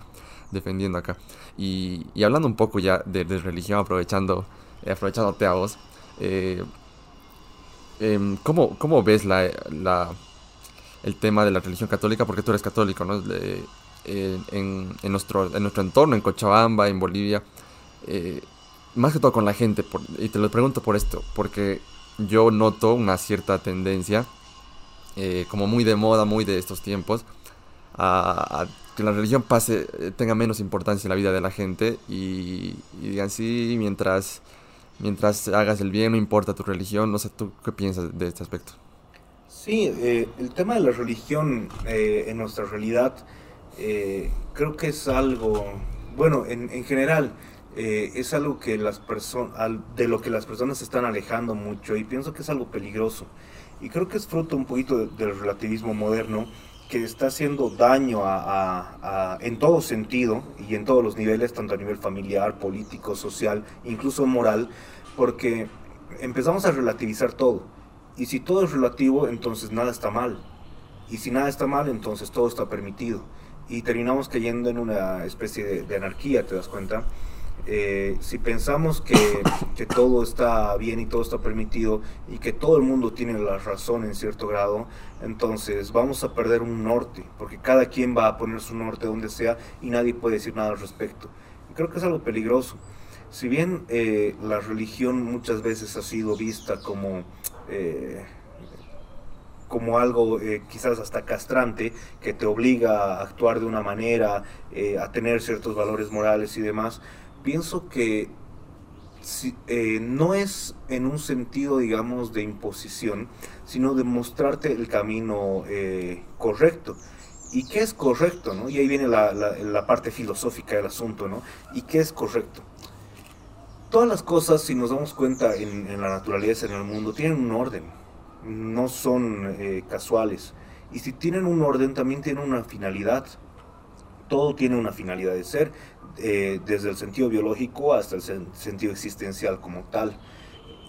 defendiendo acá. Y, y hablando un poco ya de, religión, aprovechando, eh, aprovechándote a vos, eh, eh, ¿cómo, ¿cómo, ves la, la, el tema de la religión católica? Porque tú eres católico, ¿no? De, en, en, nuestro, en nuestro entorno, en Cochabamba, en Bolivia. Eh, más que todo con la gente, y te lo pregunto por esto, porque yo noto una cierta tendencia, eh, como muy de moda, muy de estos tiempos, a, que la religión pase, eh, tenga menos importancia en la vida de la gente y, digan sí, mientras, mientras hagas el bien, no importa tu religión, no sé, ¿tú qué piensas de este aspecto? Sí, el tema de la religión en nuestra realidad creo que es algo, bueno, en, en general, eh, es algo que las personas, de lo que las personas se están alejando mucho y pienso que es algo peligroso. Y creo que es fruto un poquito del relativismo moderno que está haciendo daño a, en todo sentido y en todos los niveles, tanto a nivel familiar, político, social, incluso moral, porque empezamos a relativizar todo. Y si todo es relativo, entonces nada está mal. Y si nada está mal, entonces todo está permitido. Y terminamos cayendo en una especie de, de anarquía, ¿te das cuenta? Eh, si pensamos que, todo está bien y todo está permitido y que todo el mundo tiene la razón en cierto grado, entonces vamos a perder un norte, porque cada quien va a poner su norte donde sea y nadie puede decir nada al respecto. Creo que es algo peligroso. Si bien eh, la religión muchas veces ha sido vista como... Eh, como algo quizás hasta castrante, que te obliga a actuar de una manera, a tener ciertos valores morales y demás, pienso que eh, no es en un sentido, digamos, de imposición, sino de mostrarte el camino eh, correcto. ¿Y qué es correcto? ¿no? Y ahí viene la, la, parte filosófica del asunto, ¿no? ¿Y qué es correcto? Todas las cosas, si nos damos cuenta en, en la naturaleza, en el mundo, tienen un orden, no son eh, casuales. Y si tienen un orden, también tienen una finalidad. Todo tiene una finalidad de ser, eh, desde el sentido biológico hasta el sentido existencial como tal.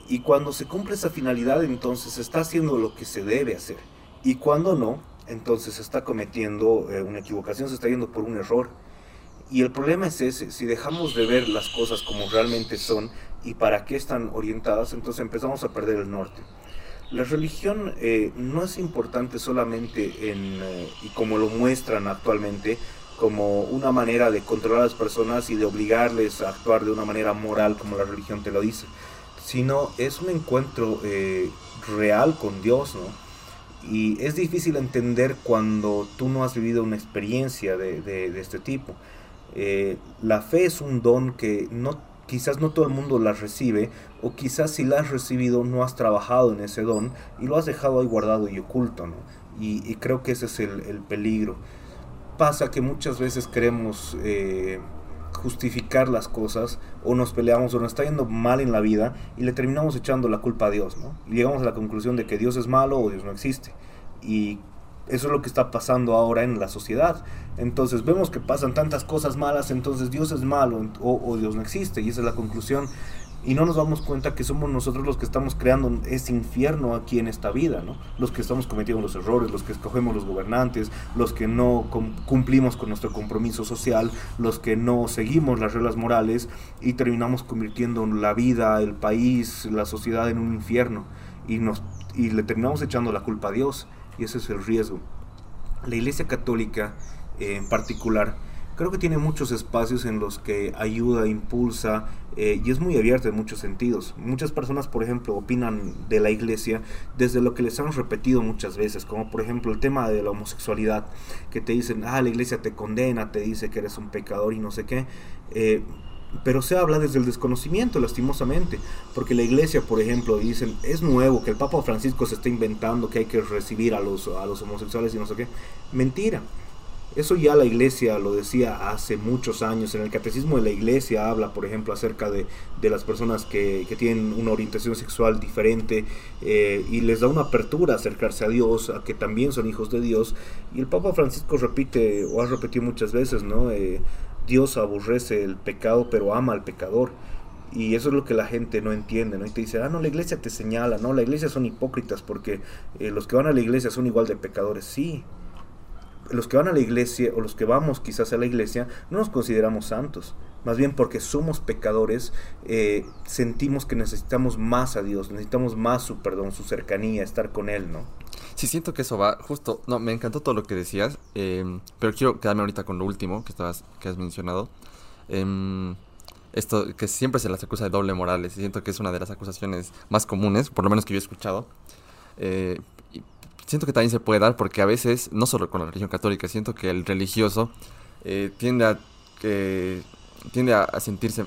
Y cuando se cumple esa finalidad, entonces está haciendo lo que se debe hacer. Y cuando no, entonces está cometiendo eh, una equivocación, se está yendo por un error. Y el problema es ese, si dejamos de ver las cosas como realmente son y para qué están orientadas, entonces empezamos a perder el norte. La religión eh, no es importante solamente en, y como lo muestran actualmente, como una manera de controlar a las personas y de obligarles a actuar de una manera moral como la religión te lo dice, sino es un encuentro eh, real con Dios, ¿no? Y es difícil entender cuando tú no has vivido una experiencia de, este tipo. Eh, la fe es un don que no, quizás no todo el mundo la recibe, o quizás si la has recibido no has trabajado en ese don y lo has dejado ahí guardado y oculto, ¿no? Y, creo que ese es el peligro pasa que muchas veces queremos eh, justificar las cosas o nos peleamos o nos está yendo mal en la vida y le terminamos echando la culpa a Dios, ¿no? Y llegamos a la conclusión de que Dios es malo o Dios no existe. Y eso es lo que está pasando ahora en la sociedad. Entonces vemos que pasan tantas cosas malas, entonces Dios es malo o, o Dios no existe. Y esa es la conclusión y no nos damos cuenta que somos nosotros los que estamos creando ese infierno aquí en esta vida, ¿no? Los que estamos cometiendo los errores, los que escogemos los gobernantes, los que no cumplimos con nuestro compromiso social, los que no seguimos las reglas morales y terminamos convirtiendo la vida, el país, la sociedad en un infierno y, nos, y le terminamos echando la culpa a Dios y ese es el riesgo. La Iglesia Católica eh, en particular creo que tiene muchos espacios en los que ayuda, impulsa eh, y es muy abierta en muchos sentidos. Muchas personas, por ejemplo, opinan de la iglesia desde lo que les han repetido muchas veces, como por ejemplo el tema de la homosexualidad, que te dicen, ah, la iglesia te condena, te dice que eres un pecador y no sé qué. Eh, pero se habla desde el desconocimiento, lastimosamente, porque la iglesia, por ejemplo, dicen, es nuevo que el Papa Francisco se está inventando que hay que recibir a los, a los homosexuales y no sé qué. Mentira. Eso ya la iglesia lo decía hace muchos años. En el catecismo de la iglesia habla, por ejemplo, acerca de, las personas que, tienen una orientación sexual diferente eh, y les da una apertura a acercarse a Dios, a que también son hijos de Dios. Y el Papa Francisco repite, o ha repetido muchas veces, ¿no? Eh, Dios aborrece el pecado, pero ama al pecador. Y eso es lo que la gente no entiende, ¿no? Y te dice, ah, no, la iglesia te señala, no, la iglesia son hipócritas porque eh, los que van a la iglesia son igual de pecadores. Sí, los que van a la iglesia o los que vamos quizás a la iglesia no nos consideramos santos. Más bien porque somos pecadores, eh, sentimos que necesitamos más a Dios, necesitamos más su perdón, su cercanía, estar con Él, ¿no? Sí, siento que eso va justo. No, me encantó todo lo que decías, em, pero quiero quedarme ahorita con lo último que, estabas, que has mencionado. Em, esto que siempre se las acusa de doble morales, y siento que es una de las acusaciones más comunes, por lo menos que yo he escuchado. Eh, siento que también se puede dar porque a veces, no solo con la religión católica, siento que el religioso eh, tiende a que tiende a, sentirse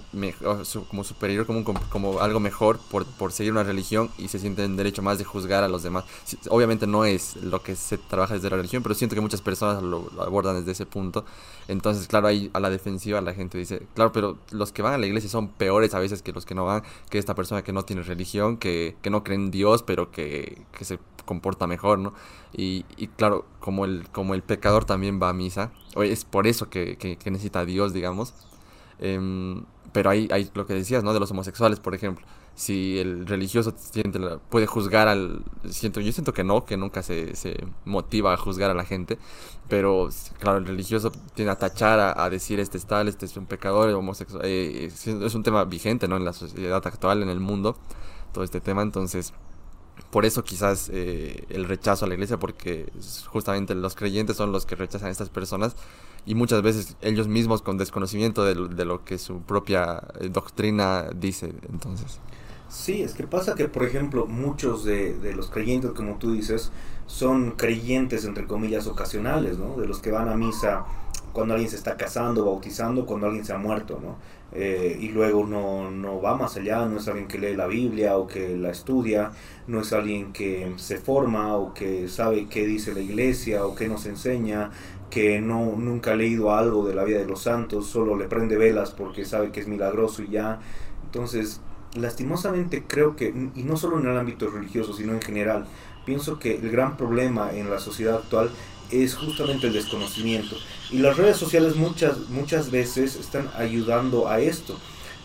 como superior, como, algo mejor por, seguir una religión y se siente en derecho más de juzgar a los demás. obviamente no es lo que se trabaja desde la religión, pero siento que muchas personas lo, abordan desde ese punto. Entonces, claro, ahí a la defensiva la gente dice, claro, pero los que van a la iglesia son peores a veces que los que no van, que esta persona que no tiene religión, que, no cree en Dios, pero que, se comporta mejor, ¿no? Y, claro, como el, pecador también va a misa, es por eso que, que, necesita Dios, digamos. Em, pero hay, lo que decías, ¿no? De los homosexuales, por ejemplo. Si el religioso siente, puede juzgar al... Siento, yo siento que no, que nunca se, se motiva a juzgar a la gente. Pero, claro, el religioso tiene a tachar, a, decir este es tal, este es un pecador, homosexual. Eh, es un tema vigente, ¿no? En la sociedad actual, en el mundo, todo este tema. Entonces, por eso quizás eh, el rechazo a la iglesia, porque justamente los creyentes son los que rechazan a estas personas y muchas veces ellos mismos con desconocimiento de, lo que su propia eh, doctrina dice. Entonces. Sí, es que pasa que, por ejemplo, muchos de, de, los creyentes, como tú dices, son creyentes, entre comillas, ocasionales, ¿no? De los que van a misa cuando alguien se está casando, bautizando, cuando alguien se ha muerto, ¿no? Eh, y luego no, no va más allá, no es alguien que lee la Biblia o que la estudia, no es alguien que se forma o que sabe qué dice la iglesia o qué nos enseña, que no, nunca ha leído algo de la vida de los santos, solo le prende velas porque sabe que es milagroso y ya. Entonces, lastimosamente creo que, y no solo en el ámbito religioso, sino en general, pienso que el gran problema en la sociedad actual es justamente el desconocimiento. Y las redes sociales muchas, muchas veces están ayudando a esto.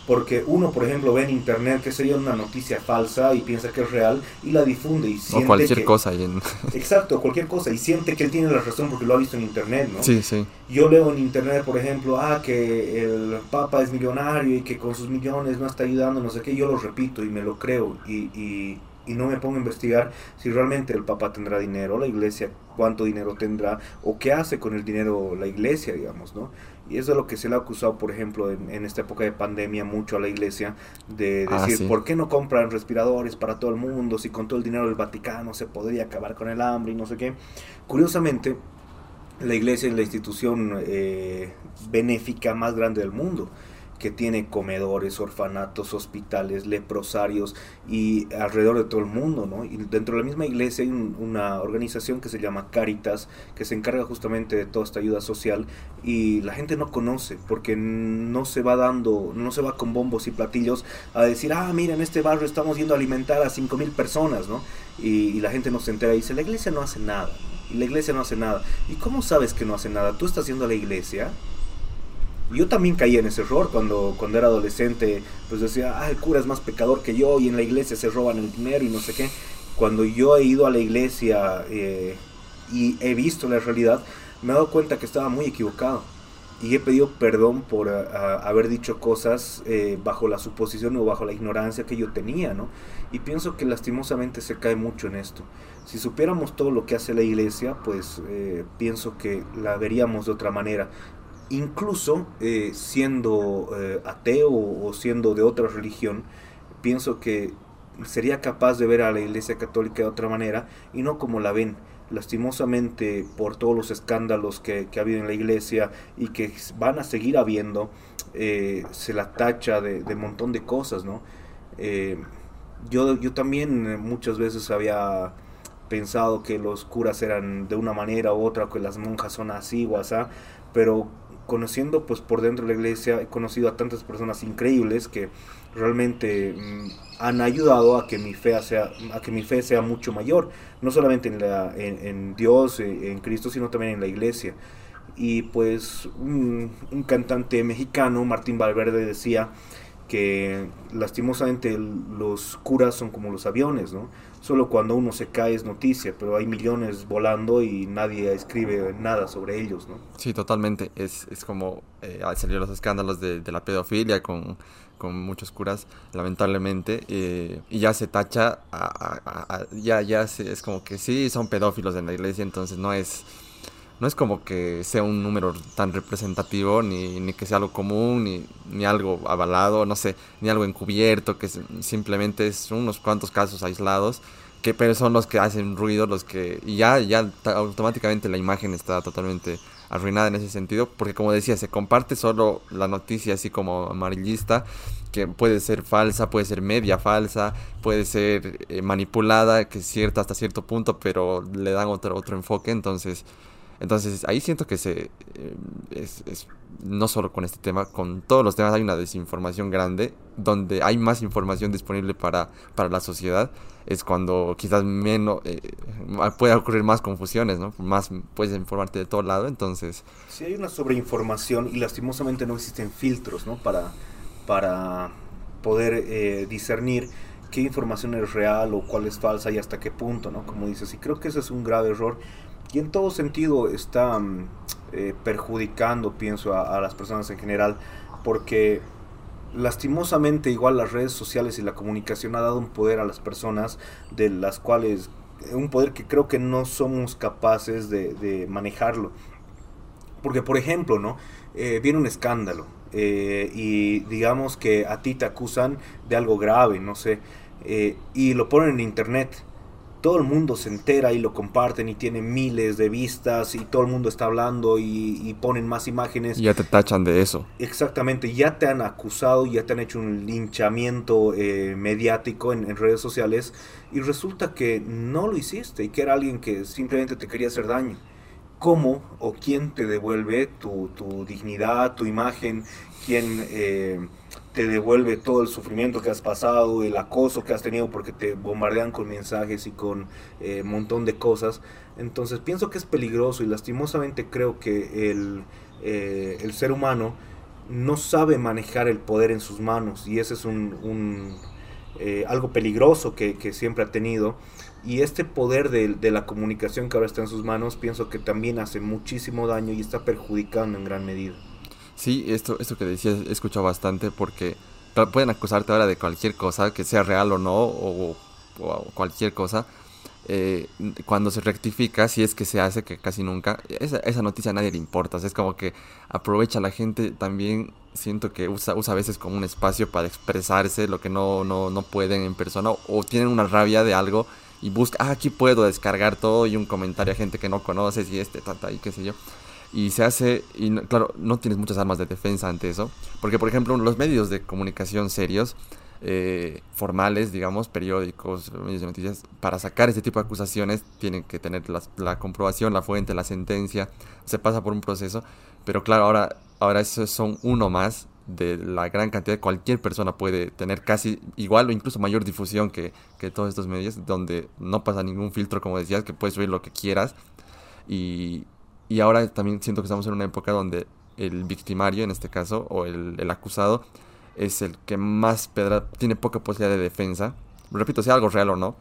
Porque uno, por ejemplo, ve en internet que sería una noticia falsa y piensa que es real y la difunde y siente o cualquier cosa. Exacto, cualquier cosa. Y siente que él tiene la razón porque lo ha visto en internet, ¿no? Sí, sí. Yo leo en internet, por ejemplo, ah, que el Papa es millonario y que con sus millones no está ayudando, no sé qué. Yo lo repito y me lo creo. Y, y, y no me pongo a investigar si realmente el Papa tendrá dinero, la iglesia cuánto dinero tendrá o qué hace con el dinero la iglesia, digamos, ¿no? Y eso es lo que se le ha acusado, por ejemplo, en, esta época de pandemia mucho a la iglesia, de ah, decir, ¿por qué no compran respiradores para todo el mundo si con todo el dinero del Vaticano se podría acabar con el hambre y no sé qué? Curiosamente, la iglesia es la institución eh, benéfica más grande del mundo que tiene comedores, orfanatos, hospitales, leprosarios y alrededor de todo el mundo, ¿no? Y dentro de la misma iglesia hay una organización que se llama Caritas, que se encarga justamente de toda esta ayuda social y la gente no conoce porque no se va dando, no se va con bombos y platillos a decir, ah, mira, en este barrio estamos yendo a alimentar a cinco mil personas, ¿no? Y, la gente no se entera y dice, la iglesia no hace nada, y la iglesia no hace nada. ¿Y cómo sabes que no hace nada? Tú estás yendo a la iglesia yo también caí en ese error cuando, cuando era adolescente, pues decía, ah, el cura es más pecador que yo y en la iglesia se roban el dinero y no sé qué. Cuando yo he ido a la iglesia eh, y he visto la realidad, me he dado cuenta que estaba muy equivocado. Y he pedido perdón por haber dicho cosas eh, bajo la suposición o bajo la ignorancia que yo tenía, ¿no? Y pienso que lastimosamente se cae mucho en esto. Si supiéramos todo lo que hace la iglesia, pues eh, pienso que la veríamos de otra manera incluso eh, siendo eh, ateo o siendo de otra religión, pienso que sería capaz de ver a la Iglesia Católica de otra manera y no como la ven. Lastimosamente, por todos los escándalos que, ha habido en la Iglesia y que van a seguir habiendo, eh, se la tacha de, un montón de cosas, ¿no? yo, yo también muchas veces había pensado que los curas eran de una manera u otra, que las monjas son así o así, pero conociendo pues por dentro de la iglesia, he conocido a tantas personas increíbles que realmente mm, han ayudado a que mi fe sea a que mi fe sea mucho mayor, no solamente en, Dios, eh, en Cristo, sino también en la iglesia. Y pues un cantante mexicano, Martín Valverde, decía que lastimosamente los curas son como los aviones, ¿no? Solo cuando uno se cae es noticia, pero hay millones volando y nadie escribe nada sobre ellos, ¿no? Sí, totalmente. Es, es como eh, salieron los escándalos de, de la pedofilia con, con, muchos curas, lamentablemente, eh, y ya se tacha, ya, ya es como que sí, son pedófilos en la iglesia, entonces no es no es como que sea un número tan representativo, ni, ni que sea algo común, ni, ni, algo avalado, no sé, ni algo encubierto, que simplemente es unos cuantos casos aislados, que pero son los que hacen ruido, los que y ya, ya automáticamente la imagen está totalmente arruinada en ese sentido, porque como decía, se comparte solo la noticia así como amarillista, que puede ser falsa, puede ser media falsa, puede ser eh, manipulada, que es cierta hasta cierto punto, pero le dan otro, otro enfoque, entonces entonces ahí siento que se eh, es, no solo con este tema, con todos los temas hay una desinformación grande, donde hay más información disponible para, para la sociedad, es cuando quizás menos eh, puede ocurrir más confusiones, ¿no? Más puedes informarte de todo lado, entonces... Sí, hay una sobreinformación y lastimosamente no existen filtros, ¿no? Para, para poder eh, discernir qué información es real o cuál es falsa y hasta qué punto, ¿no? Como dices, y creo que ese es un grave error y en todo sentido está mm, eh, perjudicando, pienso, a, las personas en general, porque lastimosamente igual las redes sociales y la comunicación ha dado un poder a las personas de las cuales, un poder que creo que no somos capaces de, manejarlo. Porque, por ejemplo, ¿no? Eh, viene un escándalo eh, y digamos que a ti te acusan de algo grave, no sé, y lo ponen en internet todo el mundo se entera y lo comparten y tiene miles de vistas y todo el mundo está hablando y, ponen más imágenes. Ya te tachan de eso. Exactamente, ya te han acusado, ya te han hecho un linchamiento eh, mediático en, redes sociales y resulta que no lo hiciste y que era alguien que simplemente te quería hacer daño. ¿Cómo o quién te devuelve tu, tu dignidad, tu imagen? ¿Quién... Eh, te devuelve todo el sufrimiento que has pasado, el acoso que has tenido porque te bombardean con mensajes y con eh, montón de cosas. Entonces pienso que es peligroso y lastimosamente creo que el, eh, el ser humano no sabe manejar el poder en sus manos y ese es un, eh, algo peligroso que, que, siempre ha tenido. Y este poder de, de, la comunicación que ahora está en sus manos pienso que también hace muchísimo daño y está perjudicando en gran medida. Sí, esto, esto que decías he escuchado bastante porque pueden acusarte ahora de cualquier cosa, que sea real o no, o, cualquier cosa. Eh, cuando se rectifica, si es que se hace, que casi nunca, esa, esa noticia a nadie le importa. es como que aprovecha la gente también, siento que usa, usa a veces como un espacio para expresarse lo que no, no, no pueden en persona o, tienen una rabia de algo y busca, ah, aquí puedo descargar todo y un comentario a gente que no conoces y este, tata, y qué sé yo. Y se hace, y claro, no tienes muchas armas de defensa ante eso, porque por ejemplo los medios de comunicación serios, eh, formales, digamos, periódicos, medios de noticias, para sacar este tipo de acusaciones tienen que tener la, comprobación, la fuente, la sentencia, se pasa por un proceso, pero claro, ahora, ahora eso son uno más de la gran cantidad de cualquier persona puede tener casi igual o incluso mayor difusión que, que todos estos medios, donde no pasa ningún filtro, como decías, que puedes subir lo que quieras y, y ahora también siento que estamos en una época donde el victimario, en este caso, o el, el acusado, es el que más pedra, tiene poca posibilidad de defensa. Repito, sea algo real o no.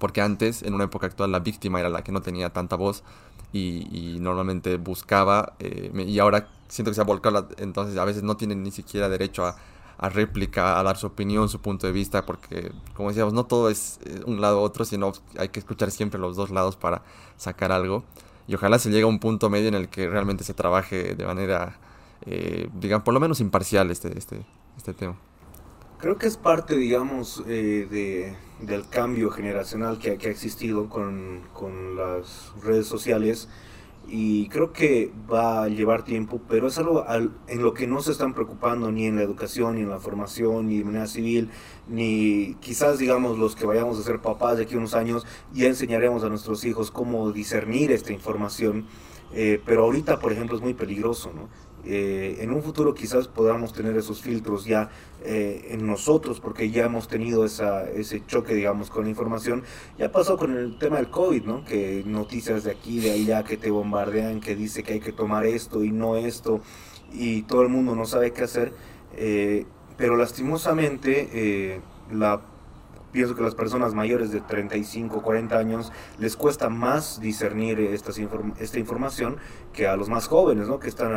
Porque antes, en una época actual, la víctima era la que no tenía tanta voz y, normalmente buscaba. Eh, y ahora siento que se ha volcado, entonces a veces no tiene ni siquiera derecho a, a réplica, a dar su opinión, su punto de vista, porque como decíamos, no todo es eh, un lado u otro, sino hay que escuchar siempre los dos lados para sacar algo y ojalá se llegue a un punto medio en el que realmente se trabaje de manera, eh, digamos, por lo menos imparcial este, este, este tema. Creo que es parte, digamos, eh, de, del cambio generacional que, que ha existido con, con, las redes sociales y creo que va a llevar tiempo, pero es algo en lo que no se están preocupando ni en la educación, ni en la formación, ni de manera civil, ni quizás digamos los que vayamos a ser papás de aquí a unos años, ya enseñaremos a nuestros hijos cómo discernir esta información, eh, pero ahorita por ejemplo es muy peligroso, ¿no? Eh, en un futuro quizás podamos tener esos filtros ya eh, en nosotros porque ya hemos tenido esa, ese choque digamos con la información ya pasó con el tema del COVID ¿no? que noticias de aquí de allá que te bombardean que dice que hay que tomar esto y no esto y todo el mundo no sabe qué hacer eh, pero lastimosamente la pienso que las personas mayores de 35, 40 años les cuesta más discernir esta, esta información que a los más jóvenes, ¿no? que están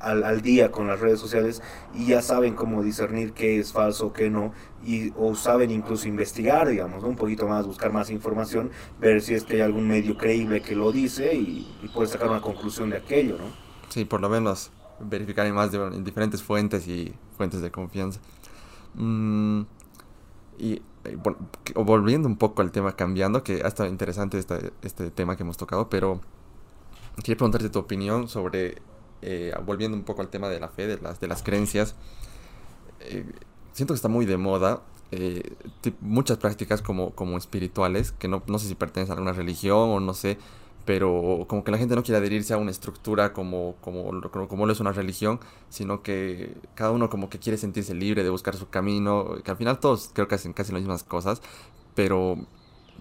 al, día con las redes sociales y ya saben cómo discernir qué es falso, qué no, y, o saben incluso investigar, digamos, un poquito más, buscar más información, ver si es que hay algún medio creíble que lo dice y, y sacar una conclusión de aquello. ¿no? Sí, por lo menos verificar en más de, diferentes fuentes y fuentes de confianza. Mm, y eh, volviendo un poco al tema, cambiando, que ha estado interesante este, este tema que hemos tocado, pero quería preguntarte tu opinión sobre, eh, volviendo un poco al tema de la fe, de las, de las creencias. Eh, siento que está muy de moda muchas prácticas como, como espirituales, que no, no sé si pertenecen a alguna religión o no sé, pero como que la gente no quiere adherirse a una estructura como, como, como, lo es una religión, sino que cada uno como que quiere sentirse libre de buscar su camino, que al final todos creo que hacen casi las mismas cosas, pero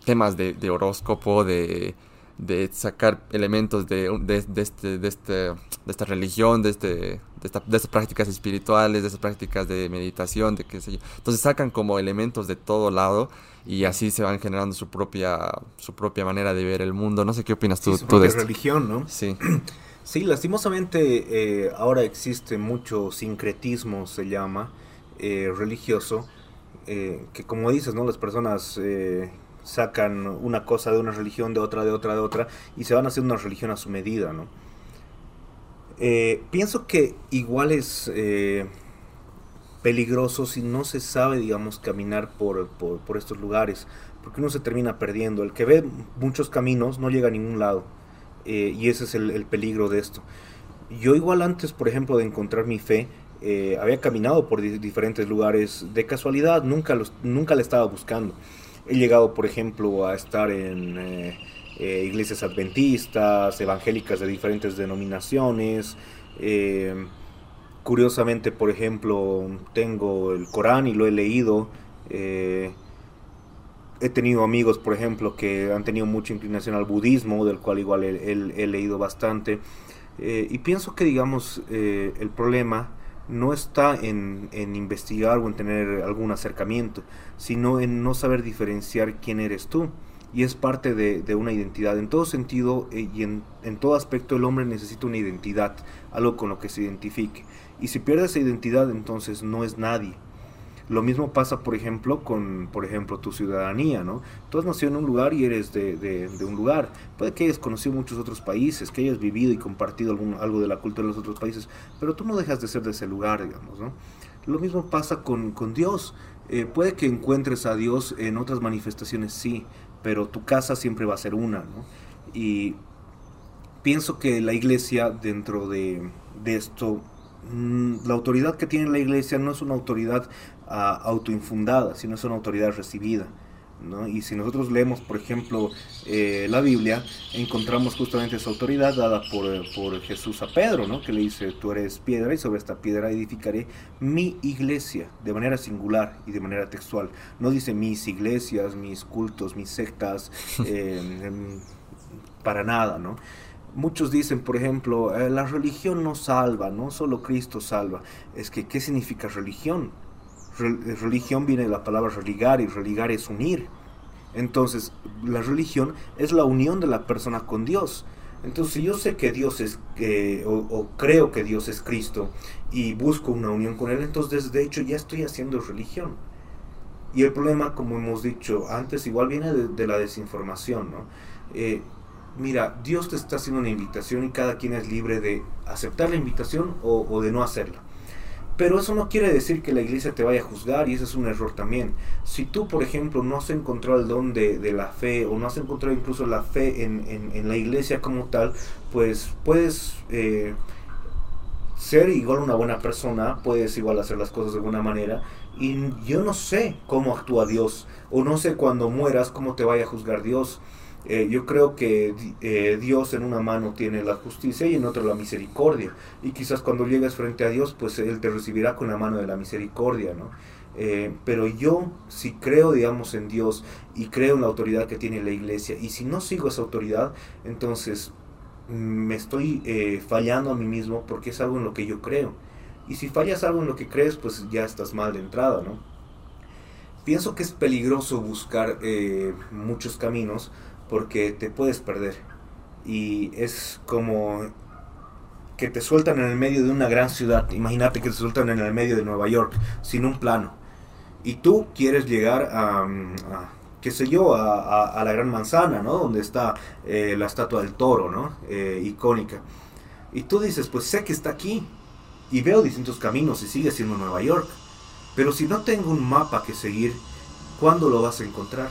temas de, de horóscopo, de, de sacar elementos de, de, de, este, de, este, de esta religión, de, este, de, esta, de estas prácticas espirituales, de estas prácticas de meditación, de qué sé yo. Entonces sacan como elementos de todo lado y así se van generando su propia, su propia manera de ver el mundo. No sé qué opinas tú, de esto. religión, ¿no? Sí. Sí, lastimosamente eh, ahora existe mucho sincretismo, se llama, eh, religioso, eh, que como dices, ¿no? Las personas sacan una cosa de una religión, de otra, de otra, de otra, y se van haciendo una religión a su medida, ¿no? Eh, pienso que igual es eh, peligroso si no se sabe, digamos, caminar por, por, estos lugares, porque uno se termina perdiendo. El que ve muchos caminos no llega a ningún lado, eh, y ese es el, peligro de esto. Yo igual antes, por ejemplo, de encontrar mi fe, había caminado por diferentes lugares de casualidad, nunca, los, nunca le estaba buscando. He llegado, por ejemplo, a estar en eh, eh, iglesias adventistas, evangélicas de diferentes denominaciones. Eh, curiosamente, por ejemplo, tengo el Corán y lo he leído. he tenido amigos, por ejemplo, que han tenido mucha inclinación al budismo, del cual igual he leído bastante. y pienso que, digamos, el problema no está en, investigar o en tener algún acercamiento, sino en no saber diferenciar quién eres tú. Y es parte de, una identidad. En todo sentido eh, y en, en, todo aspecto el hombre necesita una identidad, algo con lo que se identifique. Y si pierde esa identidad, entonces no es nadie. Lo mismo pasa, por ejemplo, con, por ejemplo, tu ciudadanía, ¿no? Tú has nacido en un lugar y eres de, de, un lugar. Puede que hayas conocido muchos otros países, que hayas vivido y compartido algún, algo de la cultura de los otros países, pero tú no dejas de ser de ese lugar, digamos, ¿no? Lo mismo pasa con, con Dios. Eh, puede que encuentres a Dios en otras manifestaciones, sí, pero tu casa siempre va a ser una, ¿no? Y pienso que la iglesia dentro de, esto, mm, la autoridad que tiene la iglesia no es una autoridad ah, autoinfundada, sino es una autoridad recibida. Y si nosotros leemos, por ejemplo, eh, la Biblia, encontramos justamente esa autoridad dada por, por, Jesús a Pedro, ¿no? que le dice, tú eres piedra y sobre esta piedra edificaré mi iglesia, de manera singular y de manera textual. No dice mis iglesias, mis cultos, mis sectas, eh, em, para nada, ¿no? Muchos dicen, por ejemplo, eh, la religión no salva, no solo Cristo salva. Es que, ¿qué significa religión? Religión viene de la palabra religar y religar es unir. Entonces, la religión es la unión de la persona con Dios. Entonces, si yo sé que Dios es, o, creo que Dios es Cristo y busco una unión con Él, entonces de hecho ya estoy haciendo religión. Y el problema, como hemos dicho antes, igual viene de, la desinformación, ¿no? Eh, mira, Dios te está haciendo una invitación y cada quien es libre de aceptar la invitación o de no hacerla. Pero eso no quiere decir que la iglesia te vaya a juzgar y ese es un error también. Si tú, por ejemplo, no has encontrado el don de, la fe o no has encontrado incluso la fe en, la iglesia como tal, pues puedes eh, ser igual una buena persona, puedes igual hacer las cosas de buena manera y yo no sé cómo actúa Dios o no sé cuando mueras cómo te vaya a juzgar Dios. Eh, yo creo que eh, Dios en una mano tiene la justicia y en otra la misericordia. Y quizás cuando llegues frente a Dios, pues Él te recibirá con la mano de la misericordia, ¿no? Eh, pero yo si creo, digamos, en Dios y creo en la autoridad que tiene la iglesia, y si no sigo esa autoridad, entonces mm, me estoy fallando a mí mismo porque es algo en lo que yo creo. Y si fallas algo en lo que crees, pues ya estás mal de entrada, ¿no? Pienso que es peligroso buscar muchos caminos porque te puedes perder. Y es como que te sueltan en el medio de una gran ciudad. Imagínate que te sueltan en el medio de Nueva York, sin un plano. Y tú quieres llegar a, qué sé yo, a, la gran manzana, ¿no? Donde está eh, la estatua del toro, ¿no? Eh, icónica. Y tú dices, pues sé que está aquí. Y veo distintos caminos y sigue siendo Nueva York. Pero si no tengo un mapa que seguir, ¿cuándo lo vas a encontrar?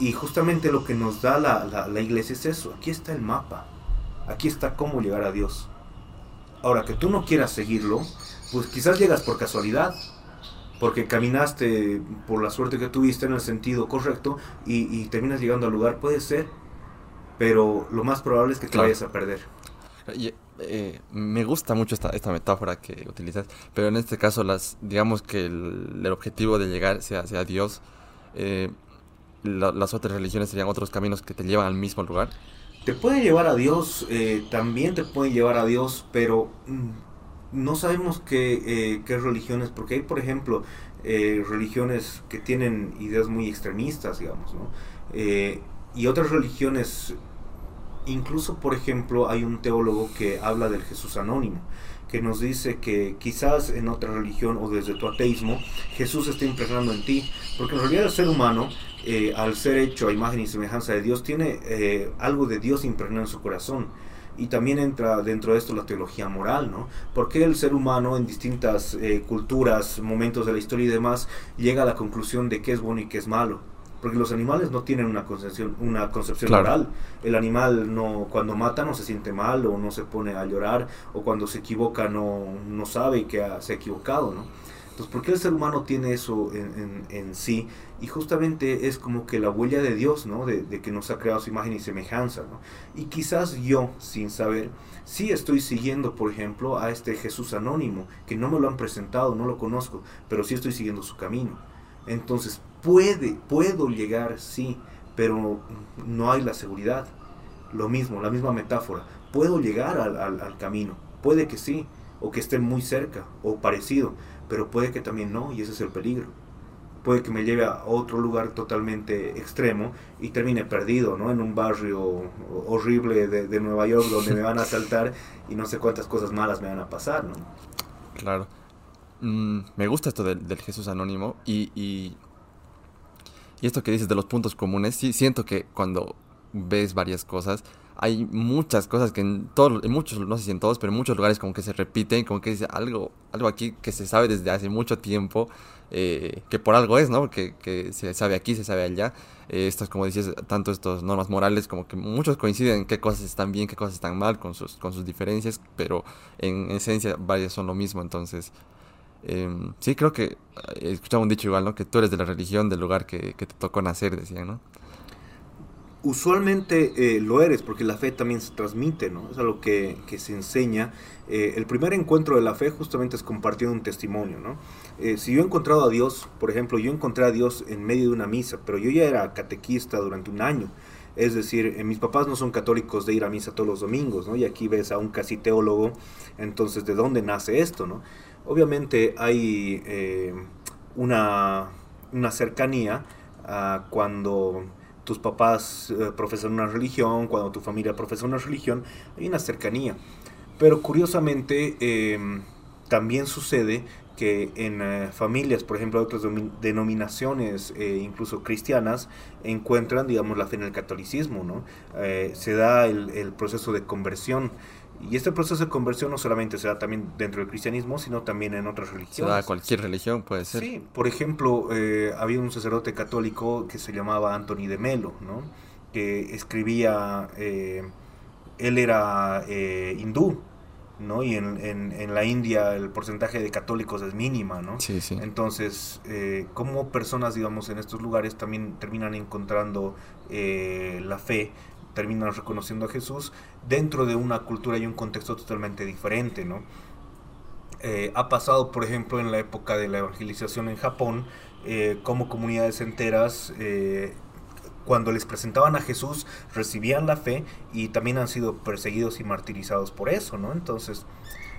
Y, justamente lo que nos da la, la, iglesia es eso. Aquí está el mapa. Aquí está cómo llegar a Dios. Ahora, que tú no quieras seguirlo, pues quizás llegas por casualidad. Porque caminaste por la suerte que tuviste en el sentido correcto y, terminas llegando al lugar. Puede ser. Pero lo más probable es que te vayas a perder. Eh, me gusta mucho esta, esta metáfora que utilizas, pero en este caso, las, digamos que el, objetivo de llegar sea, sea Dios, eh, las otras religiones serían otros caminos que te llevan al mismo lugar. Te puede llevar a Dios, eh, también te puede llevar a Dios, pero mm, no sabemos qué, eh, qué religiones, porque hay, por ejemplo, eh, religiones que tienen ideas muy extremistas, digamos, ¿no? y otras religiones, incluso, por ejemplo, hay un teólogo que habla del Jesús anónimo que nos dice que quizás en otra religión o desde tu ateísmo Jesús está impregnando en ti, porque en realidad el ser humano, eh, al ser hecho a imagen y semejanza de Dios, tiene eh, algo de Dios impregnado en su corazón. Y también entra dentro de esto la teología moral, ¿no? Porque el ser humano en distintas eh, culturas, momentos de la historia y demás, llega a la conclusión de qué es bueno y qué es malo porque los animales no tienen una concepción, una concepción moral. El animal no, cuando mata no se siente mal o no se pone a llorar o cuando se equivoca no, no sabe que se ha equivocado, ¿no? Entonces, ¿por qué el ser humano tiene eso en, en, sí? Y justamente es como que la huella de Dios, ¿no? De, de, que nos ha creado su imagen y semejanza, ¿no? Y quizás yo, sin saber, sí estoy siguiendo, por ejemplo, a este Jesús anónimo, que no me lo han presentado, no lo conozco, pero sí estoy siguiendo su camino. Entonces, puede, puedo llegar, sí, pero no hay la seguridad. Lo mismo, la misma metáfora. Puedo llegar al, camino, puede que sí, o que esté muy cerca, o parecido, pero puede que también no, y ese es el peligro. Puede que me lleve a otro lugar totalmente extremo y termine perdido, ¿no? En un barrio horrible de, Nueva York donde me van a asaltar y no sé cuántas cosas malas me van a pasar, ¿no? Claro. Mm, me gusta esto del, Jesús anónimo y y esto que dices de los puntos comunes, sí siento que cuando ves varias cosas, hay muchas cosas que en todos, en muchos, no sé si en todos, pero en muchos lugares como que se repiten, como que dice algo, algo aquí que se sabe desde hace mucho tiempo, eh, que por algo es, ¿no? Que, se sabe aquí, se sabe allá. Eh, estas, como decías, tanto estas normas morales, como que muchos coinciden en qué cosas están bien, qué cosas están mal, con sus, con sus diferencias, pero en esencia varias son lo mismo, entonces... Em, sí, creo que eh, escuchado un dicho igual, ¿no? Que tú eres de la religión del lugar que, que te tocó nacer, decía, ¿no? Usualmente eh, lo eres, porque la fe también se transmite, ¿no? Es algo que, que se enseña. Eh, el primer encuentro de la fe justamente es compartir un testimonio, ¿no? Eh, si yo he encontrado a Dios, por ejemplo, yo encontré a Dios en medio de una misa, pero yo ya era catequista durante un año. Es decir, mis papás no son católicos de ir a misa todos los domingos, ¿no? Y aquí ves a un casi teólogo, entonces, ¿de dónde nace esto, no? Obviamente hay una, una cercanía a cuando tus papás eh, profesan una religión, cuando tu familia profesa una religión, hay una cercanía. Pero curiosamente em, también sucede que en eh, familias, por ejemplo, de otras denominaciones, eh, incluso cristianas, encuentran, digamos, la fe en el catolicismo, ¿no? se da el, el, proceso de conversión y este proceso de conversión no solamente se da también dentro del cristianismo, sino también en otras religiones. Se da cualquier religión, puede ser. Sí, por ejemplo, eh, había un sacerdote católico que se llamaba Anthony de Melo, ¿no? que escribía, eh, él era eh, hindú, ¿no? Y en, en, la India el porcentaje de católicos es mínima, ¿no? Sí, sí. Entonces, eh, como personas, digamos, en estos lugares también terminan encontrando la fe terminan reconociendo a Jesús dentro de una cultura y un contexto totalmente diferente, ¿no? Eh, ha pasado, por ejemplo, en la época de la evangelización en Japón, eh, como comunidades enteras, eh, cuando les presentaban a Jesús, recibían la fe y también han sido perseguidos y martirizados por eso, ¿no? Entonces,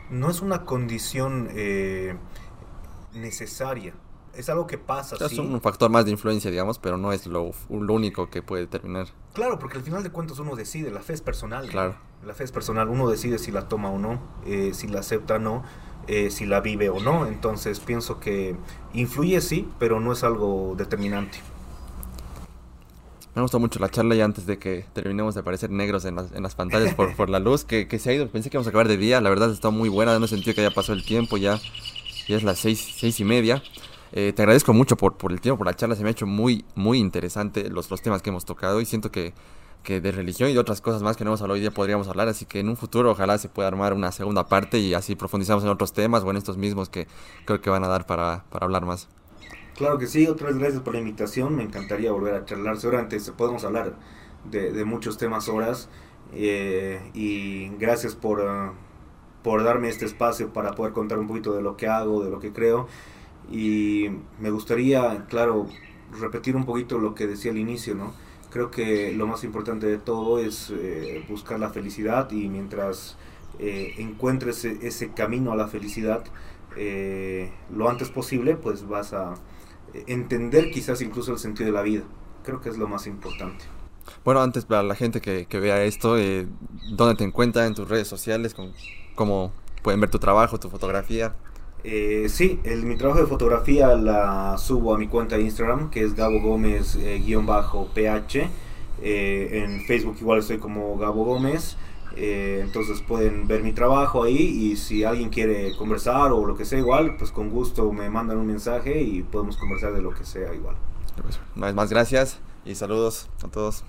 no es una condición necesaria es algo que pasa. Es un factor más de influencia, digamos, pero no es lo, único que puede determinar. Claro, porque al final de cuentas uno decide, la fe es personal. Claro. La fe es personal, uno decide si la toma o no, eh, si la acepta o no, eh, si la vive o no. Entonces pienso que influye sí, pero no es algo determinante. Me gustó mucho la charla y antes de que terminemos de aparecer negros en las, en las pantallas por, por la luz que, que, se ha ido. Pensé que íbamos a acabar de día, la verdad está muy buena, no sentido que haya pasado el tiempo, ya, ya es las seis, seis y media. Eh, te agradezco mucho por, por el tiempo, por la charla. Se me ha hecho muy, muy interesante los, los temas que hemos tocado y siento que, que de religión y de otras cosas más que no hemos hablado hoy día podríamos hablar. Así que en un futuro ojalá se pueda armar una segunda parte y así profundizamos en otros temas o en estos mismos que creo que van a dar para, para hablar más. Claro que sí, otras gracias por la invitación. Me encantaría volver a charlar. Seguramente podemos hablar de, muchos temas horas. Eh, y gracias por, uh, por darme este espacio para poder contar un poquito de lo que hago, de lo que creo. Y me gustaría, claro, repetir un poquito lo que decía al inicio, ¿no? Creo que lo más importante de todo es eh, buscar la felicidad y mientras eh, encuentres e-, ese, camino a la felicidad eh, lo antes posible, pues vas a entender quizás incluso el sentido de la vida. Creo que es lo más importante. Bueno, antes para la gente que, vea esto, ¿dónde te encuentran en tus redes sociales? ¿Cómo pueden ver tu trabajo, tu fotografía? Eh, sí, mi trabajo de fotografía la subo a mi cuenta de Instagram, que es Gabo Gómez eh, PH. Eh, en Facebook igual estoy como Gabo Gómez. Eh, entonces pueden ver mi trabajo ahí y si alguien quiere conversar o lo que sea igual, pues con gusto me mandan un mensaje y podemos conversar de lo que sea igual. Una vez más, gracias y saludos a todos.